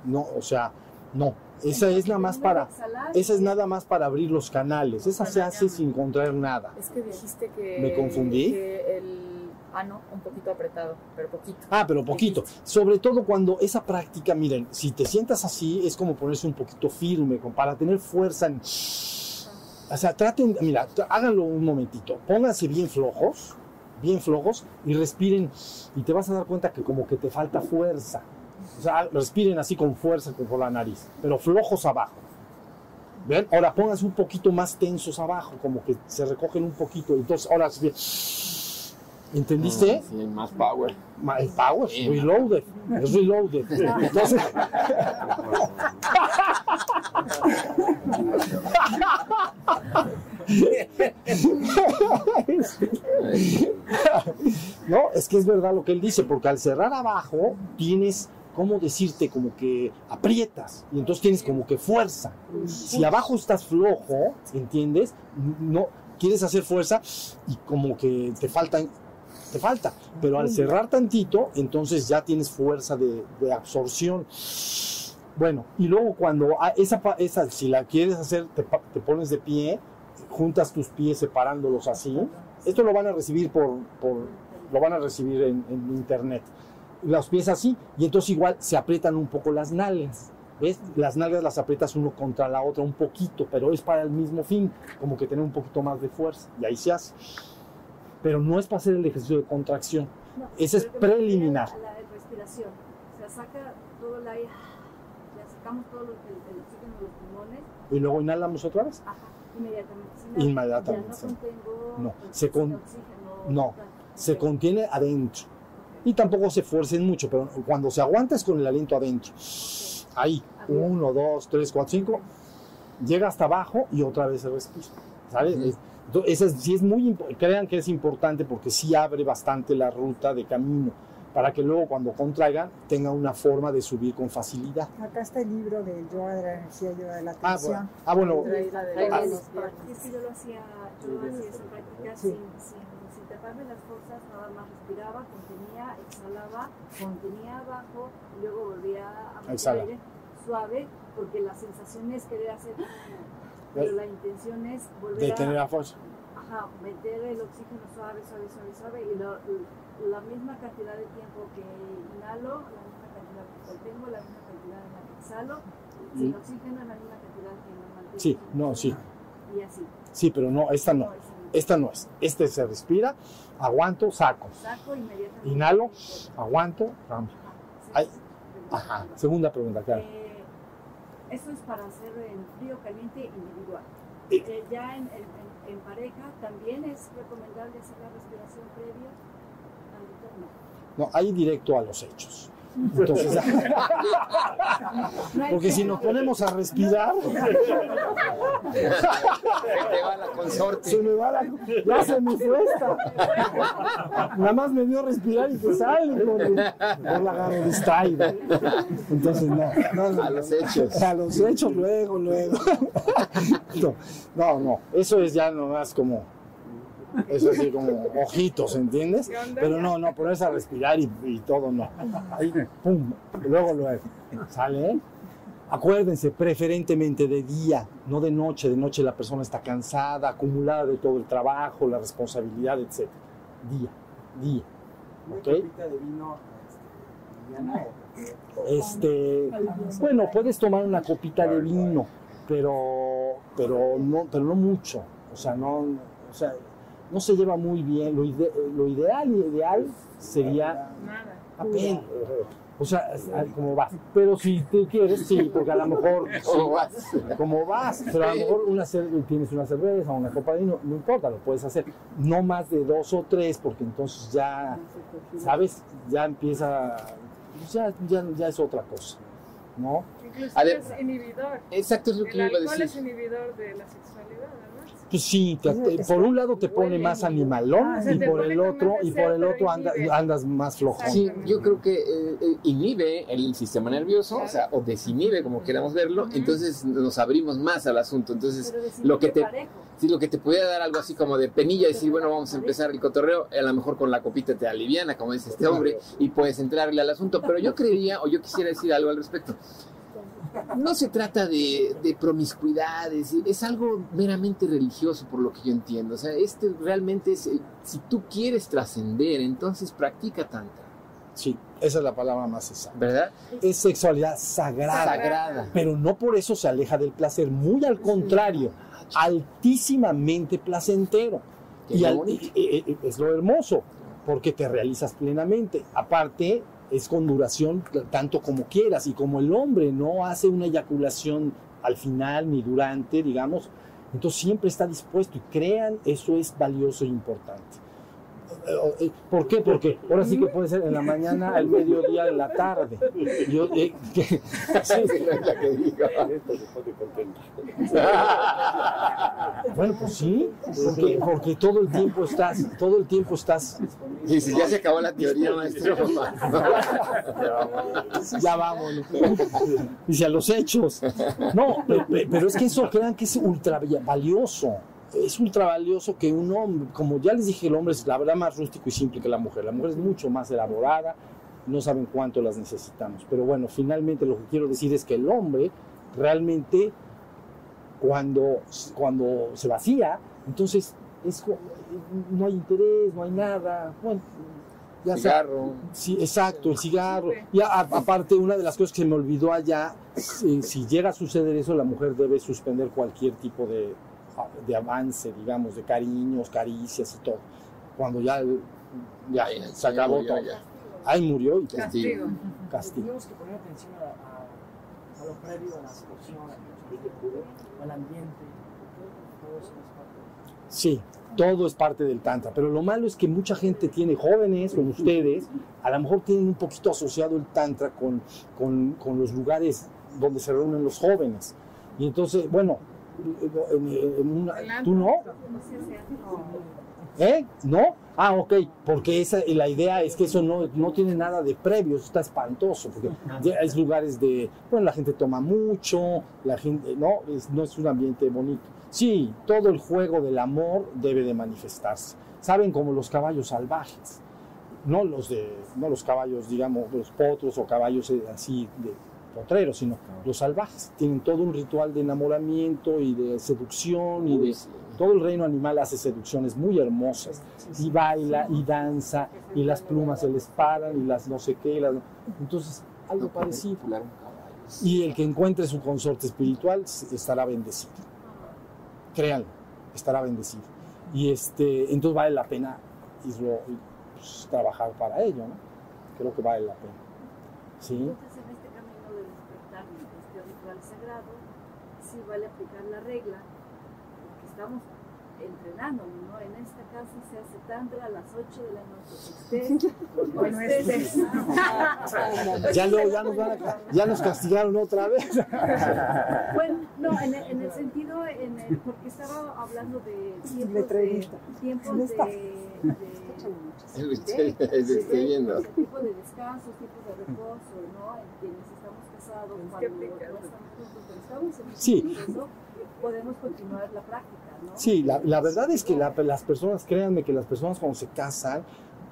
No, o sea, no. Esa es nada más para, esa es nada más para abrir los canales. Esa se hace sin contraer nada. Es que dijiste que. ¿Me confundí? Que el ano un poquito apretado, pero poquito. Ah, pero poquito. Sobre todo cuando esa práctica, miren, si te sientas así, es como ponerse un poquito firme, para tener fuerza en... O sea, traten, mira, háganlo un momentito. Pónganse bien flojos, bien flojos, y respiren. Y te vas a dar cuenta que como que te falta fuerza. O sea, respiren así con fuerza como por la nariz, pero flojos abajo. ¿Ven? Ahora pónganse un poquito más tensos abajo, como que se recogen un poquito. Entonces, ahora ¿entendiste? Sí, más power. El power, Sí. reloaded, es reloaded. Entonces, no, es que es verdad lo que él dice, porque al cerrar abajo tienes, ¿cómo decirte? Como que aprietas y entonces tienes como que fuerza. Si abajo estás flojo, ¿entiendes? No quieres hacer fuerza y como que te faltan te falta. Pero al cerrar tantito, entonces ya tienes fuerza de, de absorción. Bueno, y luego cuando esa, esa, si la quieres hacer, te, te pones de pie, juntas tus pies separándolos así. Esto lo van a recibir por, por lo van a recibir en, en internet. Los pies así, y entonces igual se aprietan un poco las nalgas. ¿Ves? Las nalgas las aprietas uno contra la otra un poquito, pero es para el mismo fin, como que tener un poquito más de fuerza. Y ahí se hace. Pero no es para hacer el ejercicio de contracción. No, Ese es preliminar. a La respiración. O sea, saca todo el aire, ya sacamos todo el, el oxígeno de los pulmones, Y luego inhalamos otra vez. ajá, inmediatamente. Inmediatamente, Ya no contengo No, el se con- oxígeno. no. Se contiene adentro. Y tampoco se fuercen mucho, pero cuando se aguanta es con el aliento adentro. Ahí, uno, dos, tres, cuatro, cinco. Llega hasta abajo y otra vez se respira. ¿Sabes? Ujú. Es- entonces, esa es- sí es muy crean que es importante porque sí abre bastante la ruta de camino para que luego cuando contraigan tengan una forma de subir con facilidad. Acá está el libro de yoga de la energía, yoga de la Ah, bueno, ah, bueno, la de que yo lo hacía, yo hacía esa práctica Sí. sin, sin, sin taparme las fuerzas, nada más respiraba, contenía, exhalaba, contenía abajo y luego volvía a meter aire suave, porque la sensación es querer hacer, pero la intención es volver de a tener la fuerza. ajá, meter el oxígeno suave, suave, suave, suave y lo- la misma cantidad de tiempo que inhalo, la misma cantidad que contengo, la misma cantidad en la que exhalo, sin Mm. oxígeno, la misma cantidad que no mantengo. Sí, no, sí. Y así. Sí, pero no, esta no. no. Esta no es. Este se respira, aguanto, saco. Saco inmediatamente. Inhalo, aguanto, cambio. Sí, Ay. Ajá. Segunda pregunta, claro. Eh, eso es para hacer en frío caliente individual. Eh. Eh, ya en, en- en- en pareja también es recomendable hacer la respiración previa al retorno. No, ahí directo a los hechos. Entonces, porque si nos ponemos a respirar, Te va la consorte. se me va la. Ya se me fue esta. Nada más me vio respirar y que sale por, por la. Entonces, no, no, no. A los hechos. A los hechos, luego, luego. No, no. Eso es ya nomás como. Eso así como ojitos, ¿entiendes? Pero no, no, ponerse a respirar y, y todo, no. Ahí, pum, luego, luego. ¿Sale? eh? Acuérdense, preferentemente de día, no de noche. De noche la persona está cansada, acumulada de todo el trabajo, la responsabilidad, etc. Día, día. ¿Ok? de vino Este, bueno, puedes tomar una copita de vino, pero, pero no, pero no mucho. O sea, no, o sea, no se lleva muy bien. Lo, ide- lo ideal, ideal sería Nada. papel. O sea, como vas. Pero si tú quieres, sí, porque a lo mejor. Como vas, pero a lo mejor una cer- tienes una cerveza o una copa de vino, no importa, lo puedes hacer. No más de dos o tres, porque entonces ya, ¿sabes? Ya empieza. pues Ya, ya, ya es otra cosa, ¿no? Inclusive es inhibidor. Exacto, es lo que El yo iba a alcohol es decir. inhibidor de la sexualidad, además. Pues sí, te- te- por un lado te pone más animalón Ah, y por el otro, y por el otro anda- andas más flojón. Sí, yo creo que eh, eh, inhibe el sistema nervioso, o sea, o desinhibe, como queramos verlo, entonces nos abrimos más al asunto. Entonces, lo que te, sí, lo que te pudiera dar algo así como de penilla, decir, bueno, vamos a empezar el cotorreo, a lo mejor con la copita te aliviana, como dice este hombre, y puedes entrarle al asunto. Pero yo creería, o yo quisiera decir algo al respecto. No se trata de, de promiscuidad, es, es algo meramente religioso por lo que yo entiendo. O sea, este realmente es, eh, si tú quieres trascender, entonces practica tantra, Sí, esa es la palabra más exacta. ¿verdad? Es sexualidad sagrada. Sagrada. pero no por eso se aleja del placer, muy al contrario, altísimamente placentero. Qué Y al- y- y- es lo hermoso, porque te realizas plenamente. Aparte, es con duración tanto como quieras, y como el hombre no hace una eyaculación al final ni durante, digamos, entonces siempre está dispuesto y crean, eso es valioso e importante. Eh, ¿Por qué? Porque ahora sí que puede ser en la mañana, al mediodía, en la tarde. Yo, eh, que- sí, Es la que digo. Bueno, pues sí, porque, porque todo el tiempo estás, todo el tiempo estás, Y si ya se acabó la teoría, maestro. ya vamos, dice a los hechos. No, pe- pe- pero es que eso crean que es ultra valioso. Es ultra valioso que un hombre, como ya les dije, el hombre es la verdad más rústico y simple que la mujer. La mujer es mucho más elaborada, no saben cuánto las necesitamos. Pero bueno, finalmente lo que quiero decir es que el hombre realmente cuando, cuando se vacía, entonces es, no hay interés, no hay nada. Bueno, ya Cigarro. Sí, exacto, el cigarro. Y a- aparte, una de las cosas que se me olvidó allá, si, si llega a suceder eso, la mujer debe suspender cualquier tipo de, de avance, digamos, de cariños, caricias y todo. Cuando ya, ya Ahí, se acabó murió todo. ya. Ahí murió y Castigo. castigo. Tenemos que poner atención a, a- a lo previo, a la situación, al ambiente, todo eso es parte Sí, todo es parte del tantra, pero lo malo es que mucha gente tiene jóvenes, como ustedes, a lo mejor tienen un poquito asociado el tantra con, con, con los lugares donde se reúnen los jóvenes. Y entonces, bueno, en- en una- ¿tú no? ¿Eh? ¿No? Ah, ok, porque esa, la idea es que eso no, no tiene nada de previo, eso está espantoso, porque es lugares de, bueno, la gente toma mucho, la gente, no, es, no es un ambiente bonito. Sí, todo el juego del amor debe de manifestarse. Saben como los caballos salvajes, no los de, no los caballos, digamos, los potros o caballos eh, así de potreros, sino los salvajes. Tienen todo un ritual de enamoramiento y de seducción y de Uy, sí. todo el reino animal hace seducciones muy hermosas y baila y danza y las plumas se les paran y las no sé qué. y las- Entonces, algo No parecido. Y el que encuentre su consorte espiritual estará bendecido. Créanlo, estará bendecido. Y este, entonces vale la pena irlo, pues, trabajar para ello, ¿no? Creo que vale la pena. ¿Sí? Entonces, en este camino de despertar de este sagrado, sí vale aplicar la regla, porque estamos entrenándonos, ¿no? En esta casa se hace tantra a las 8 de la noche. Estés o no estés. Ya, luego ya, nos van a ya nos castigaron otra vez. Bueno, no, en el, en el sentido, en el, porque estaba hablando de tiempos de, tiempos de, de, de de reposo, ¿no? En quienes estamos cuando no estamos juntos, pero estamos en Sí. podemos continuar la práctica, ¿no? Sí, la, la verdad es que la- las personas, créanme que las personas cuando se casan,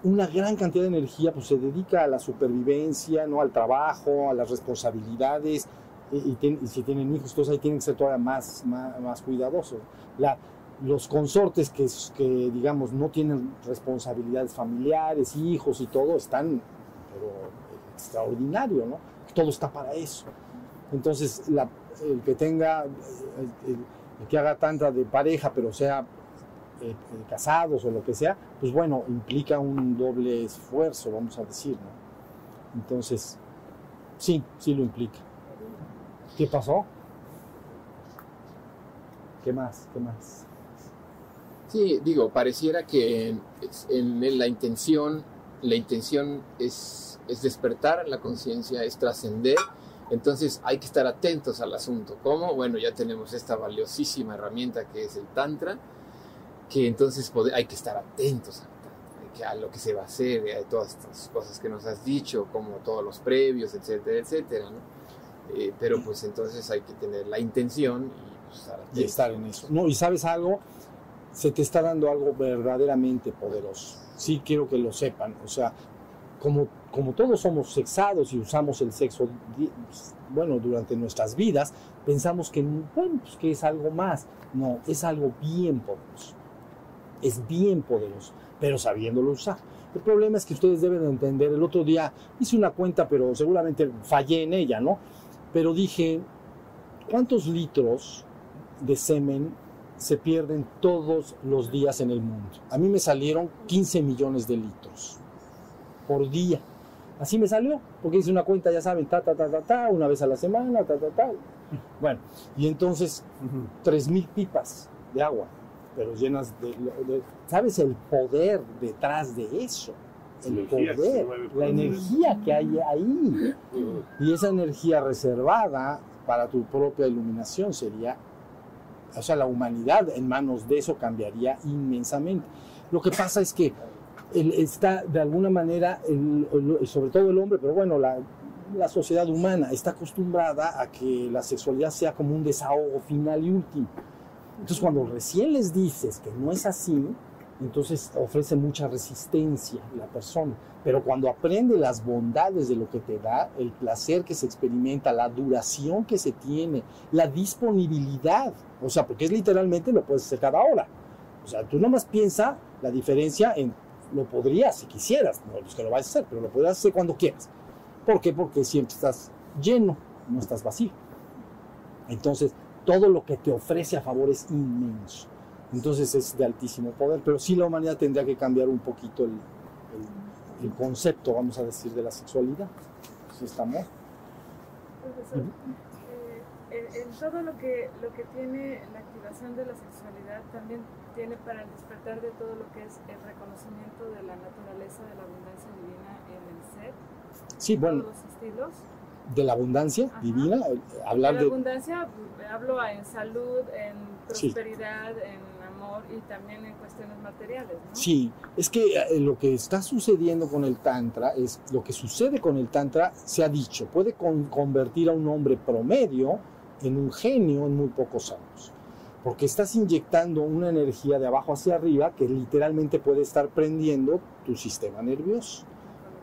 una gran cantidad de energía pues se dedica a la supervivencia, ¿no? al trabajo, a las responsabilidades, y, y tien- y si tienen hijos, entonces ahí tienen que ser todavía más, más, más cuidadosos. La- los consortes que, digamos, no tienen responsabilidades familiares, hijos y todo, están, pero extraordinario, ¿no? Todo está para eso. Entonces, el que tenga, el, que haga tanta de pareja, pero sea eh, eh, casados o lo que sea, pues bueno, implica un doble esfuerzo, vamos a decir, ¿no? Entonces, sí, sí lo implica. ¿Qué pasó? ¿Qué más? ¿Qué más? Sí, digo, pareciera que en la intención, la intención es, es despertar la conciencia, es trascender. Entonces hay que estar atentos al asunto. ¿Cómo? Bueno, ya tenemos esta valiosísima herramienta que es el Tantra, que entonces hay que estar atentos al Tantra, que a lo que se va a hacer, a todas estas cosas que nos has dicho, como todos los previos, etcétera, etcétera. ¿no? Eh, pero pues entonces hay que tener la intención y pues, estar Y estar en eso. No, y sabes algo, se te está dando algo verdaderamente poderoso. Sí quiero que lo sepan. O sea, como, como todos somos sexados y usamos el sexo, di- bueno, durante nuestras vidas, pensamos que, pues que es algo más. No, es algo bien poderoso. Es bien poderoso, pero sabiéndolo usar. El problema es que ustedes deben de entender, el otro día hice una cuenta, pero seguramente fallé en ella, ¿no? Pero dije, ¿cuántos litros de semen se pierden todos los días en el mundo? A mí me salieron 15 millones de litros por día. Así me salió, porque hice una cuenta, ya saben, ta, ta, ta, ta, ta, una vez a la semana, ta, ta, ta. Bueno, y entonces, tres mil pipas de agua, pero llenas de, de- ¿Sabes el poder detrás de eso? El Energía poder, la energía que hay ahí. Y esa energía reservada para tu propia iluminación sería, o sea, la humanidad en manos de eso cambiaría inmensamente. Lo que pasa es que está de alguna manera, el- sobre todo el hombre, pero bueno, la, la sociedad humana está acostumbrada a que la sexualidad sea como un desahogo final y último. Entonces, cuando recién les dices que no es así, entonces ofrece mucha resistencia la persona. Pero cuando aprende las bondades de lo que te da, el placer que se experimenta, la duración que se tiene, la disponibilidad, o sea, porque es literalmente lo puedes hacer cada hora. O sea, tú nomás piensa la diferencia en lo podrías si quisieras, no es que lo vayas a hacer, pero lo podrías hacer cuando quieras. ¿Por qué? Porque siempre estás lleno, no estás vacío. Entonces, todo lo que te ofrece a favor es inmenso. Entonces es de altísimo poder, pero sí la humanidad tendría que cambiar un poquito el, el- el concepto, vamos a decir, de la sexualidad. Si estamos. Profesor, eh, en, en todo lo que, lo que tiene la activación de la sexualidad, también tiene para el despertar de todo lo que es el reconocimiento de la naturaleza de la abundancia divina en el ser, Sí, bueno, todos los estilos. de la abundancia Ajá. divina, eh, La hablar de... abundancia, hablo en salud, en Sí. prosperidad, en amor y también en cuestiones materiales, ¿no? Sí, es que eh, lo que está sucediendo con el Tantra es lo que sucede con el Tantra, se ha dicho, puede con- convertir a un hombre promedio en un genio en muy pocos años. Porque estás inyectando una energía de abajo hacia arriba que literalmente puede estar prendiendo tu sistema nervioso.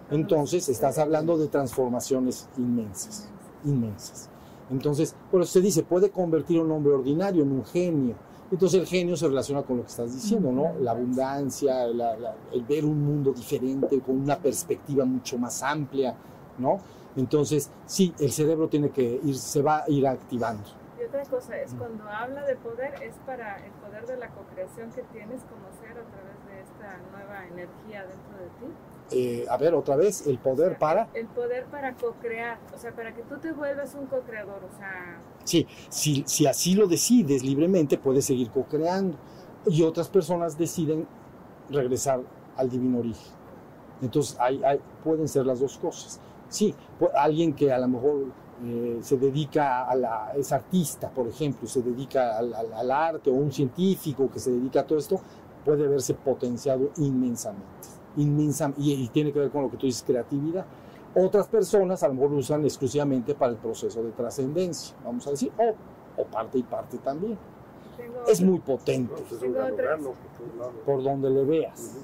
Entonces estás hablando de transformaciones inmensas, inmensas. Entonces, por se dice, puede convertir un hombre ordinario en un genio. Entonces el genio se relaciona con lo que estás diciendo, ¿no? La abundancia, el ver un mundo diferente, con una perspectiva mucho más amplia, ¿no? Entonces, sí, el cerebro tiene que ir, se va a ir activando. Otra cosa es cuando habla de poder, es para el poder de la co-creación que tienes como ser a través de esta nueva energía dentro de ti. Eh, a ver, otra vez, el poder para... El poder para co-crear, o sea, para que tú te vuelvas un co-creador, o sea, Sí, si, si así lo decides libremente, puedes seguir co-creando. Y otras personas deciden regresar al divino origen. Entonces, hay, hay- pueden ser las dos cosas. Sí, alguien que a lo mejor eh, se dedica a la, es artista, por ejemplo, se dedica al, al- al arte, o un científico que se dedica a todo esto, puede verse potenciado inmensamente. Inmensa, y, y tiene que ver con lo que tú dices, creatividad. Otras personas a lo mejor lo usan exclusivamente para el proceso de trascendencia, vamos a decir, o, o parte y parte también. tengo, Es muy potente Pues por donde le veas.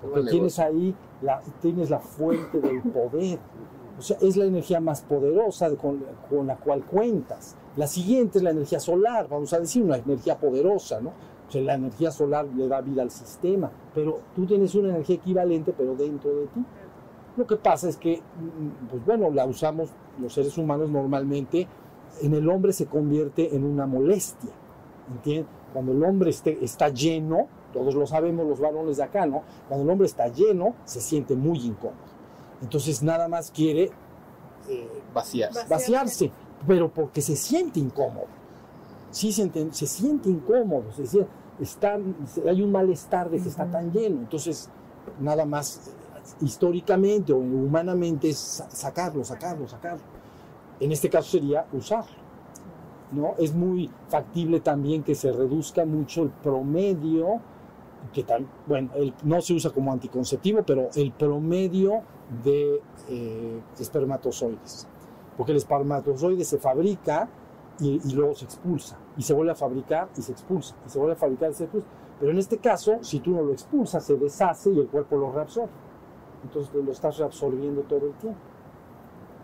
Porque tienes ahí, la, tienes la fuente del poder. O sea, es la energía más poderosa de- con, la cual cuentas. La siguiente es la energía solar, vamos a decir, una energía poderosa, ¿no? O sea, la energía solar le da vida al sistema, pero tú tienes una energía equivalente, pero dentro de ti. Lo que pasa es que, mm, pues bueno, la usamos los seres humanos normalmente, en el hombre se convierte en una molestia, ¿entiendes? Cuando el hombre está lleno, todos lo sabemos los varones de acá, ¿no? Cuando el hombre está lleno, se siente muy incómodo. Entonces nada más quiere eh, Vacías. vaciarse, pero porque se siente incómodo. Sí, se, siente incómodo, se siente- está, hay un malestar de que está tan lleno. Entonces, nada más históricamente o humanamente es sa- sacarlo, sacarlo, sacarlo. En este caso sería usarlo. ¿no? Es muy factible también que se reduzca mucho el promedio, que tal, bueno, el- no se usa como anticonceptivo, pero el promedio de eh, espermatozoides. Porque el espermatozoide se fabrica y, y luego se expulsa, y se vuelve a fabricar y se expulsa, y se vuelve a fabricar y se expulsa. Pero en este caso, si tú no lo expulsas, se deshace y el cuerpo lo reabsorbe. Entonces lo estás reabsorbiendo todo el tiempo.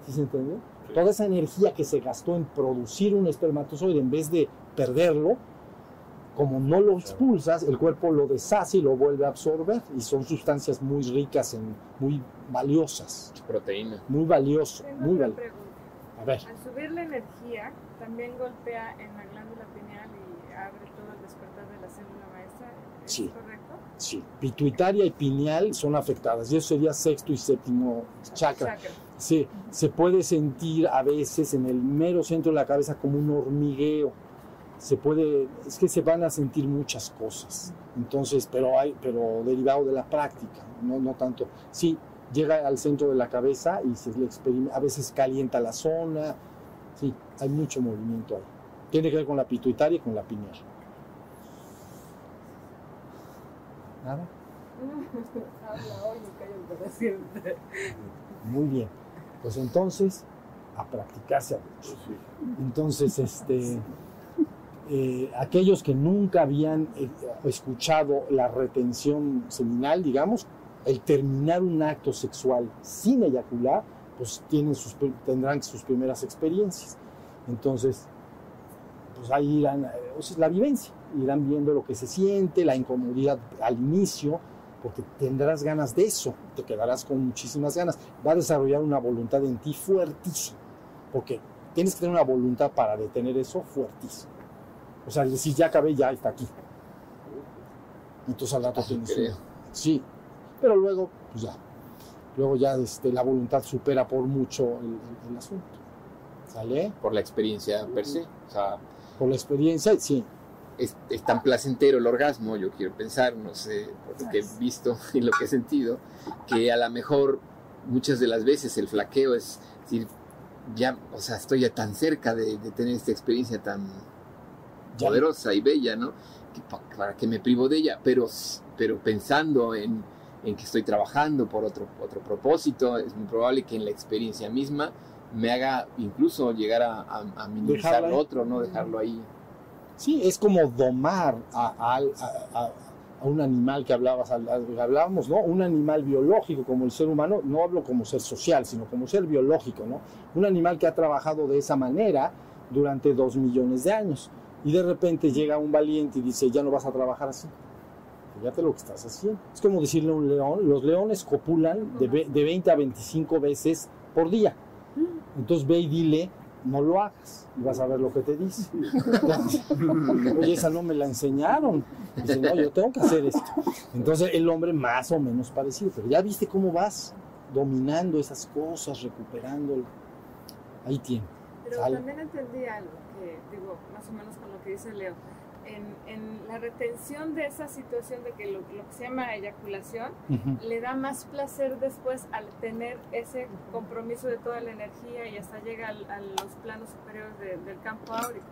¿Sí se entendió? Toda esa energía que se gastó en producir un espermatozoide en vez de perderlo, como no lo expulsas, el cuerpo lo deshace y lo vuelve a absorber. Y son sustancias muy ricas, en, muy valiosas. Proteína. Muy valioso, Tengo muy valioso. pregunta. A ver, Al subir la energía, también golpea en la glándula pineal y abre todo el despertar de la célula maestra. ¿Es Sí. correcto? sí, pituitaria y pineal son afectadas. Y eso sería sexto y séptimo chakra. Chakra. Sí, se puede sentir a veces en el mero centro de la cabeza como un hormigueo. Se puede, es que se van a sentir muchas cosas. Entonces, pero hay, pero derivado de la práctica, no, no tanto. Sí, llega al centro de la cabeza y se le experim- a veces calienta la zona. Sí, hay mucho movimiento ahí. Tiene que ver con la pituitaria y con la pineal. ¿Nada? Muy bien. Pues entonces, a practicarse a mucho. Entonces, este, eh, aquellos que nunca habían eh, escuchado la retención seminal, digamos, el terminar un acto sexual sin eyacular, pues tienen sus, tendrán sus primeras experiencias. Entonces, pues ahí irán, eh, o sea, la vivencia, irán viendo lo que se siente, la incomodidad al inicio, porque tendrás ganas de eso, te quedarás con muchísimas ganas, va a desarrollar una voluntad en ti fuertísima, porque tienes que tener una voluntad para detener eso fuertísima. O sea, decir, ya acabé, ya está aquí. Entonces al rato tienes creo. una- Sí, pero luego, pues ya. Luego ya este, la voluntad supera por mucho el, el- el asunto. ¿Sale? Por la experiencia per se. O sea, Por la experiencia, sí. es, es tan placentero el orgasmo, yo quiero pensar, no sé, por lo que he visto y lo que he sentido, que a lo mejor muchas de las veces el flaqueo es decir, ya, o sea, estoy ya tan cerca de, de tener esta experiencia tan. Poderosa y bella, ¿no? Que para que me privo de ella, pero, pero pensando en, en que estoy trabajando por otro, otro propósito, es muy probable que en la experiencia misma me haga incluso llegar a, a, a minimizar lo otro, ¿no? Dejarlo ahí. Sí, es como domar a, a- un animal que hablabas, hablábamos, ¿no? Un animal biológico como el ser humano, no hablo como ser social, sino como ser biológico, ¿no? Un animal que ha trabajado de esa manera durante dos millones de años. Y de repente llega un valiente y dice, ya no vas a trabajar así. Fíjate lo que estás haciendo. Es como decirle a un león, los leones copulan de, de 20 a 25 veces por día. Entonces ve y dile, no lo hagas. Y vas a ver lo que te dice. Oye, esa no me la enseñaron. Dice, no, yo tengo que hacer esto. Entonces el hombre más o menos parecido. Pero ya viste cómo vas dominando esas cosas, recuperándolo. Ahí tiene. Pero Sale. también entendí algo que, digo, más o menos con lo que dice Leo. En, en la retención de esa situación de que lo, lo que se llama eyaculación Ujú. le da más placer después al tener ese compromiso de toda la energía y hasta llega al- a los planos superiores de- del campo áurico,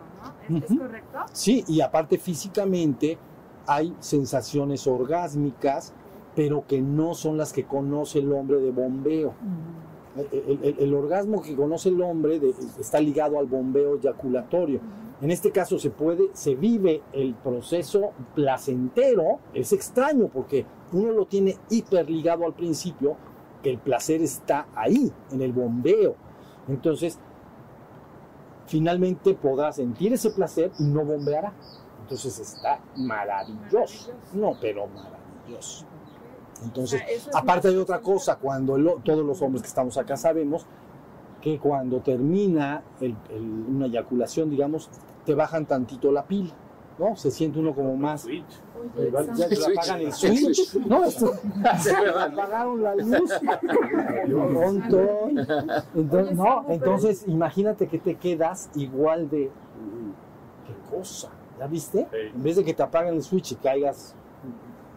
¿no? ¿Es, correcto? Sí, y aparte físicamente hay sensaciones orgásmicas, pero que no son las que conoce el hombre de bombeo. El, el- el orgasmo que conoce el hombre de- está ligado al bombeo eyaculatorio. En este caso se puede, se vive el proceso placentero, es extraño porque uno lo tiene hiper ligado al principio, que el placer está ahí, en el bombeo. Entonces, finalmente podrá sentir ese placer y no bombeará. Entonces está maravilloso. No, pero maravilloso. Entonces, O sea, eso es aparte de otra cosa, cuando el- todos los hombres que estamos acá sabemos que cuando termina el- el- una eyaculación, digamos, te bajan tantito la pila. ¿no? Se siente uno como más... Oye, Ya, le apagan el switch, ¿no? Esto- apagaron la luz. Entonces, no, entonces imagínate que te quedas igual de qué cosa, ¿ya viste? En vez de que te apaguen el switch y caigas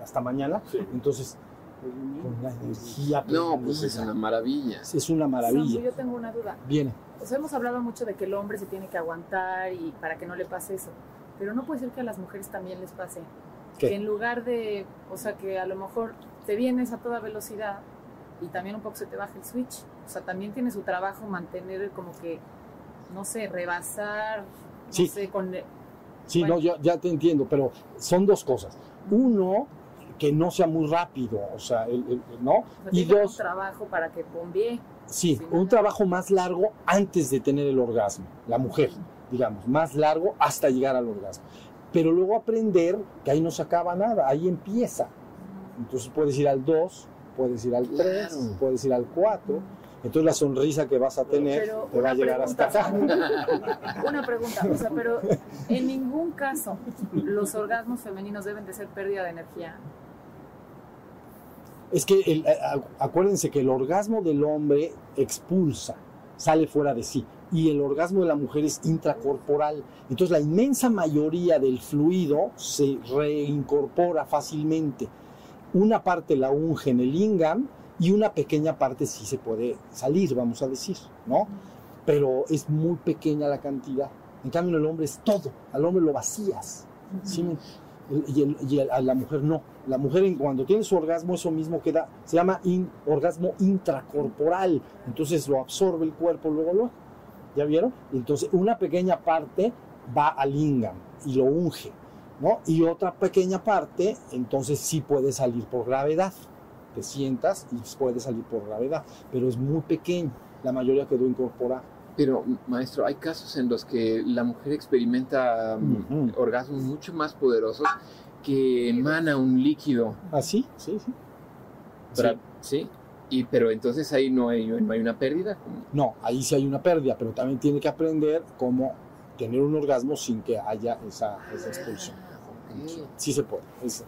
hasta mañana, entonces con la energía No, pues es una maravilla. es una maravilla. yo tengo una duda. Viene. O sea, hemos hablado mucho de que el hombre se tiene que aguantar y para que no le pase eso. Pero no puede ser que a las mujeres también les pase. ¿Qué? Que en lugar de, o sea, que a lo mejor te vienes a toda velocidad y también un poco se te baja el switch. O sea, también tiene su trabajo mantener como que, no sé, rebasar, no Sí. sé, con... Sí, Bueno. no, yo ya te entiendo, pero son dos cosas. Uno, que no sea muy rápido, o sea, el- el- ¿no? o sea, Y tiene un dos, trabajo para que bombee. Sí, un ¿no? trabajo más largo antes de tener el orgasmo, la mujer, digamos, más largo hasta llegar al orgasmo. Pero luego aprender que ahí no se acaba nada, ahí empieza. Entonces puedes ir al 2, puedes ir al 3, Claro. puedes ir al 4. Entonces la sonrisa que vas a tener Pero te va a llegar hasta pregunta, acá. Una pregunta, o sea, pero en ningún caso los orgasmos femeninos deben de ser pérdida de energía. Es que el- acuérdense que el orgasmo del hombre expulsa, sale fuera de sí. Y el orgasmo de la mujer es intracorporal. Entonces la inmensa mayoría del fluido se reincorpora fácilmente. Una parte la unge en el lingam y una pequeña parte sí se puede salir, vamos a decir, ¿no? Pero es muy pequeña la cantidad. En cambio, el hombre es todo. Al hombre lo vacías. ¿sí y, el- y el- a la mujer no. La mujer en- cuando tiene su orgasmo, eso mismo queda, se llama in- orgasmo intracorporal. Entonces lo absorbe el cuerpo luego, luego. ¿Ya vieron? Entonces una pequeña parte va al lingam y lo unge, ¿no? Y otra pequeña parte, entonces sí puede salir por gravedad. Te sientas y puede salir por gravedad, pero es muy pequeño. La mayoría quedó incorporada. Pero, maestro, hay casos en los que la mujer experimenta mm, Ujú. orgasmos mucho más poderosos que emana un líquido. ¿Ah, sí? Sí, sí. Para- Sí. ¿sí? Y, pero entonces ahí no hay, no hay una pérdida. No, ahí sí hay una pérdida, pero también tiene que aprender cómo tener un orgasmo sin que haya esa, esa expulsión. Ok. Sí se puede. es-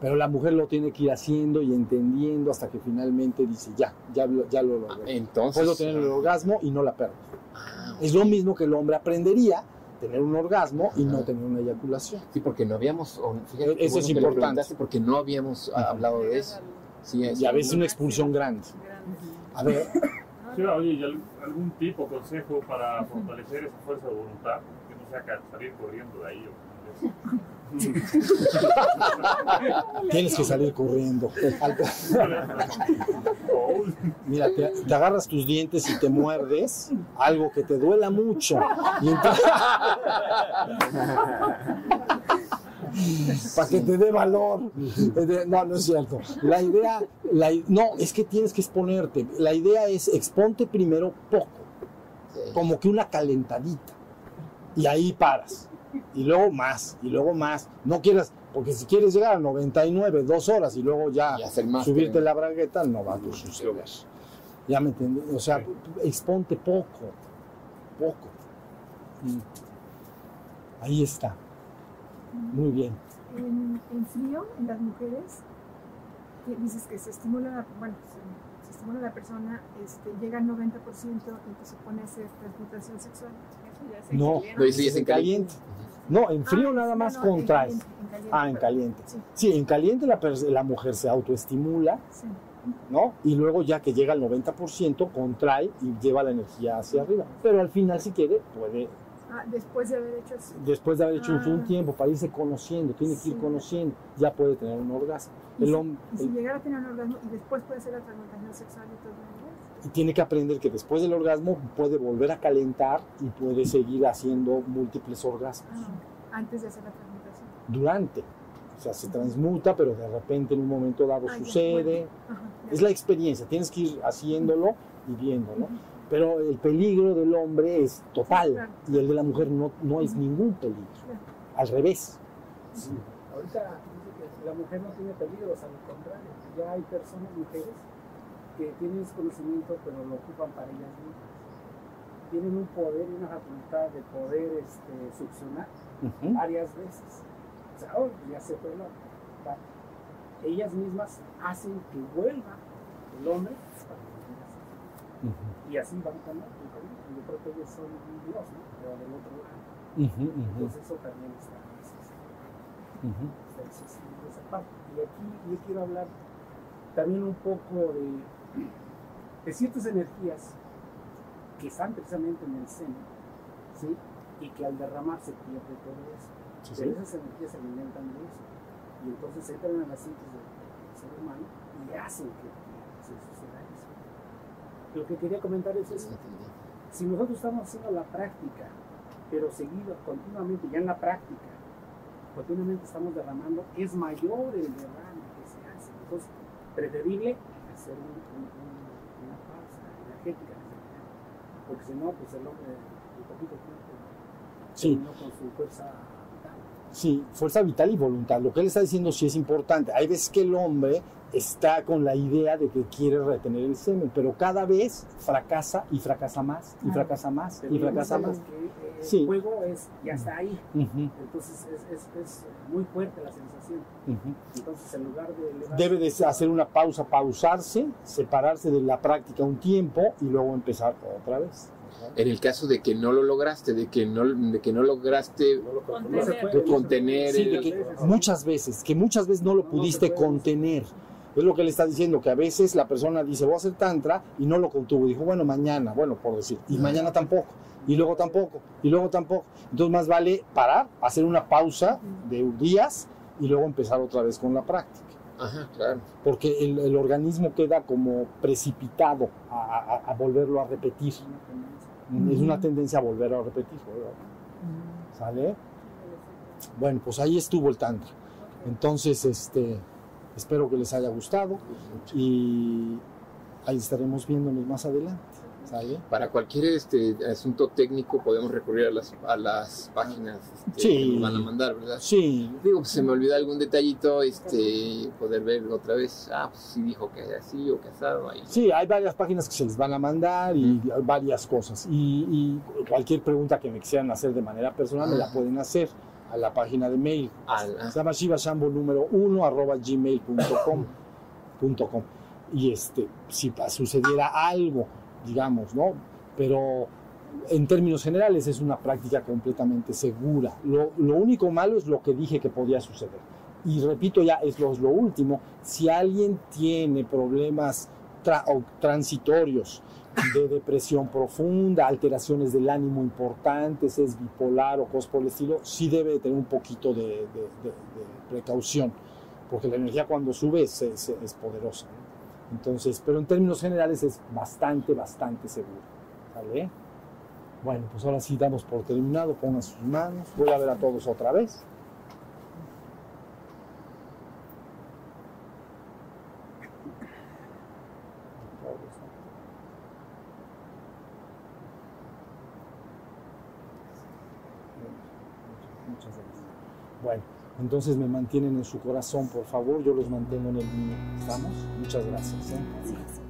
pero la mujer lo tiene que ir haciendo y entendiendo hasta que finalmente dice, ya, ya, lo- ya lo logré. Entonces. Puedo tener el orgasmo y no la perdo. Ah, Es lo mismo que el hombre aprendería tener un orgasmo y no tener una eyaculación. Sí, porque no habíamos. Fíjate qué Eso es bueno importante. Porque no habíamos ah, hablado de eso. Sí, es. Y a veces una expulsión grande. A ver, Sí, oye, ¿y al- algún tipo consejo para fortalecer esa fuerza de voluntad? Que no sea salir corriendo de ahí. o- tienes que salir corriendo. Mira, te, te agarras tus dientes y te muerdes, algo que te duela mucho. Y entonces, para que te dé valor. No, no es cierto. La idea, la no, es que tienes que exponerte. La idea es exponte primero poco, como que una calentadita. Y ahí paras. Y luego más, y luego más. No quieras, porque si quieres llegar a 99, dos horas y luego ya Y hacer máster. subirte la bragueta, no va a suceder. Ya me entendí. O sea, exponte poco, poco. Mm. Ahí está. Muy bien. En, en frío, en las mujeres, dices que se estimula, la- bueno, se, se estimula la persona, este, llega al 90% y que se pone a hacer transmutación sexual. No, es en en caliente. No, en frío Ah, nada más no, en contraes. caliente, en caliente, Ah, en caliente. Sí, Sí, en caliente la, la mujer se autoestimula, sí. ¿no? Y luego ya que llega al 90%, contrae y lleva la energía hacia arriba. Pero al final, si quiere, puede, Ah, después de haber hecho así. después de haber hecho Ah. un tiempo para irse conociendo, tiene que ir conociendo, ya puede tener un orgasmo. Y El si- Y si el- llegara a tener un orgasmo y después puede hacer la transmutación sexual y todo eso. Y tiene que aprender que después del orgasmo puede volver a calentar y puede seguir haciendo múltiples orgasmos. Ah, antes de hacer la transmutación. Durante. O sea, se transmuta, pero de repente en un momento dado sucede. Ajá. Es la experiencia, tienes que ir haciéndolo y viéndolo. Pero el peligro del hombre es total Claro. y el de la mujer no, no es ningún peligro. Claro. Al revés. Ahorita dice que la mujer no tiene peligros, al contrario. Ya hay personas, mujeres, que tienen ese conocimiento, pero lo ocupan para ellas mismas. tienen un poder y una facultad de poder este, succionar varias veces. O sea, oh, ya se fue el hombre. Ellas mismas hacen que vuelva el hombre para que. Ujú. Y así van con otro. Yo creo que ellos son un dios, ¿no? Pero del otro lado. Entonces eso también está, está esa parte. Y aquí yo quiero hablar también un poco de, de ciertas energías que están precisamente en el seno, ¿sí? Y que al derramar se pierde todo eso. Sí, Pero esas energías se alimentan de eso. Y entonces entran en la psiquis del, ser humano y hacen que, que se suceda eso. Lo que quería comentar es eso. Si nosotros estamos haciendo la práctica, pero seguido continuamente, ya en la práctica, continuamente estamos derramando, es mayor el derrame que se hace. Entonces, preferible hacer un- un- un- una pausa energética, porque si no, pues el hombre en poquito tiempo Sí. con su fuerza vital. Sí, fuerza vital y voluntad. Lo que él está diciendo sí es importante. Hay veces que el hombre está con la idea de que quiere retener el semen, pero cada vez fracasa y fracasa más y Claro. fracasa más y fracasa más. que eh, el Sí. juego es, ya está ahí. Entonces es, es, es muy fuerte la sensación. Entonces en lugar de elevar- Debe de hacer una pausa, pausarse, separarse de la práctica un tiempo y luego empezar otra vez. En el caso de que no lo lograste, de que no, de que no lograste No lo controla. Contener. Sí, el- de que muchas veces, que muchas veces no lo No, no pudiste contener. Es lo que le está diciendo, que a veces la persona dice, voy a hacer tantra, y no lo contuvo. Dijo, bueno, mañana, bueno, por decir, y mañana tampoco, y luego tampoco, y luego tampoco. Entonces más vale parar, hacer una pausa de días y luego empezar otra vez con la práctica. Ajá, claro. Porque el, el organismo queda como precipitado a, a- a volverlo a repetir. Es una tendencia a volver a repetir. ¿Sale? Bueno, pues ahí estuvo el tantra. Entonces, este, espero que les haya gustado y ahí estaremos viéndonos más adelante. ¿Sale? Para cualquier este asunto técnico podemos recurrir a las, a las páginas este, Sí. que nos van a mandar, ¿verdad? Sí, Digo, pues se me olvidó algún detallito, este, poder ver otra vez, ah, pues sí dijo que así o que asado, ahí. sí, hay varias páginas que se les van a mandar y varias cosas. Y, y cualquier pregunta que me quisieran hacer de manera personal me la pueden hacer a la página de mail. Ah, Se llama shivashambo número 1 arroba gmail.com com. y este si sucediera algo digamos no pero en términos generales es una práctica completamente segura lo, lo único malo es lo que dije que podía suceder y repito ya es lo, es lo último si alguien tiene problemas tra- o transitorios de depresión profunda, alteraciones del ánimo importantes, es bipolar o cosas por sí debe de tener un poquito de, precaución, porque la energía cuando sube es, poderosa. Entonces, pero en términos generales es bastante, bastante seguro. ¿Sale? Bueno, pues ahora sí damos por terminado, pongan sus manos, voy a ver a todos otra vez. Muchas gracias. Entonces me mantienen en su corazón, por favor. Yo los mantengo en el mío. ¿Estamos? Muchas gracias. ¿eh?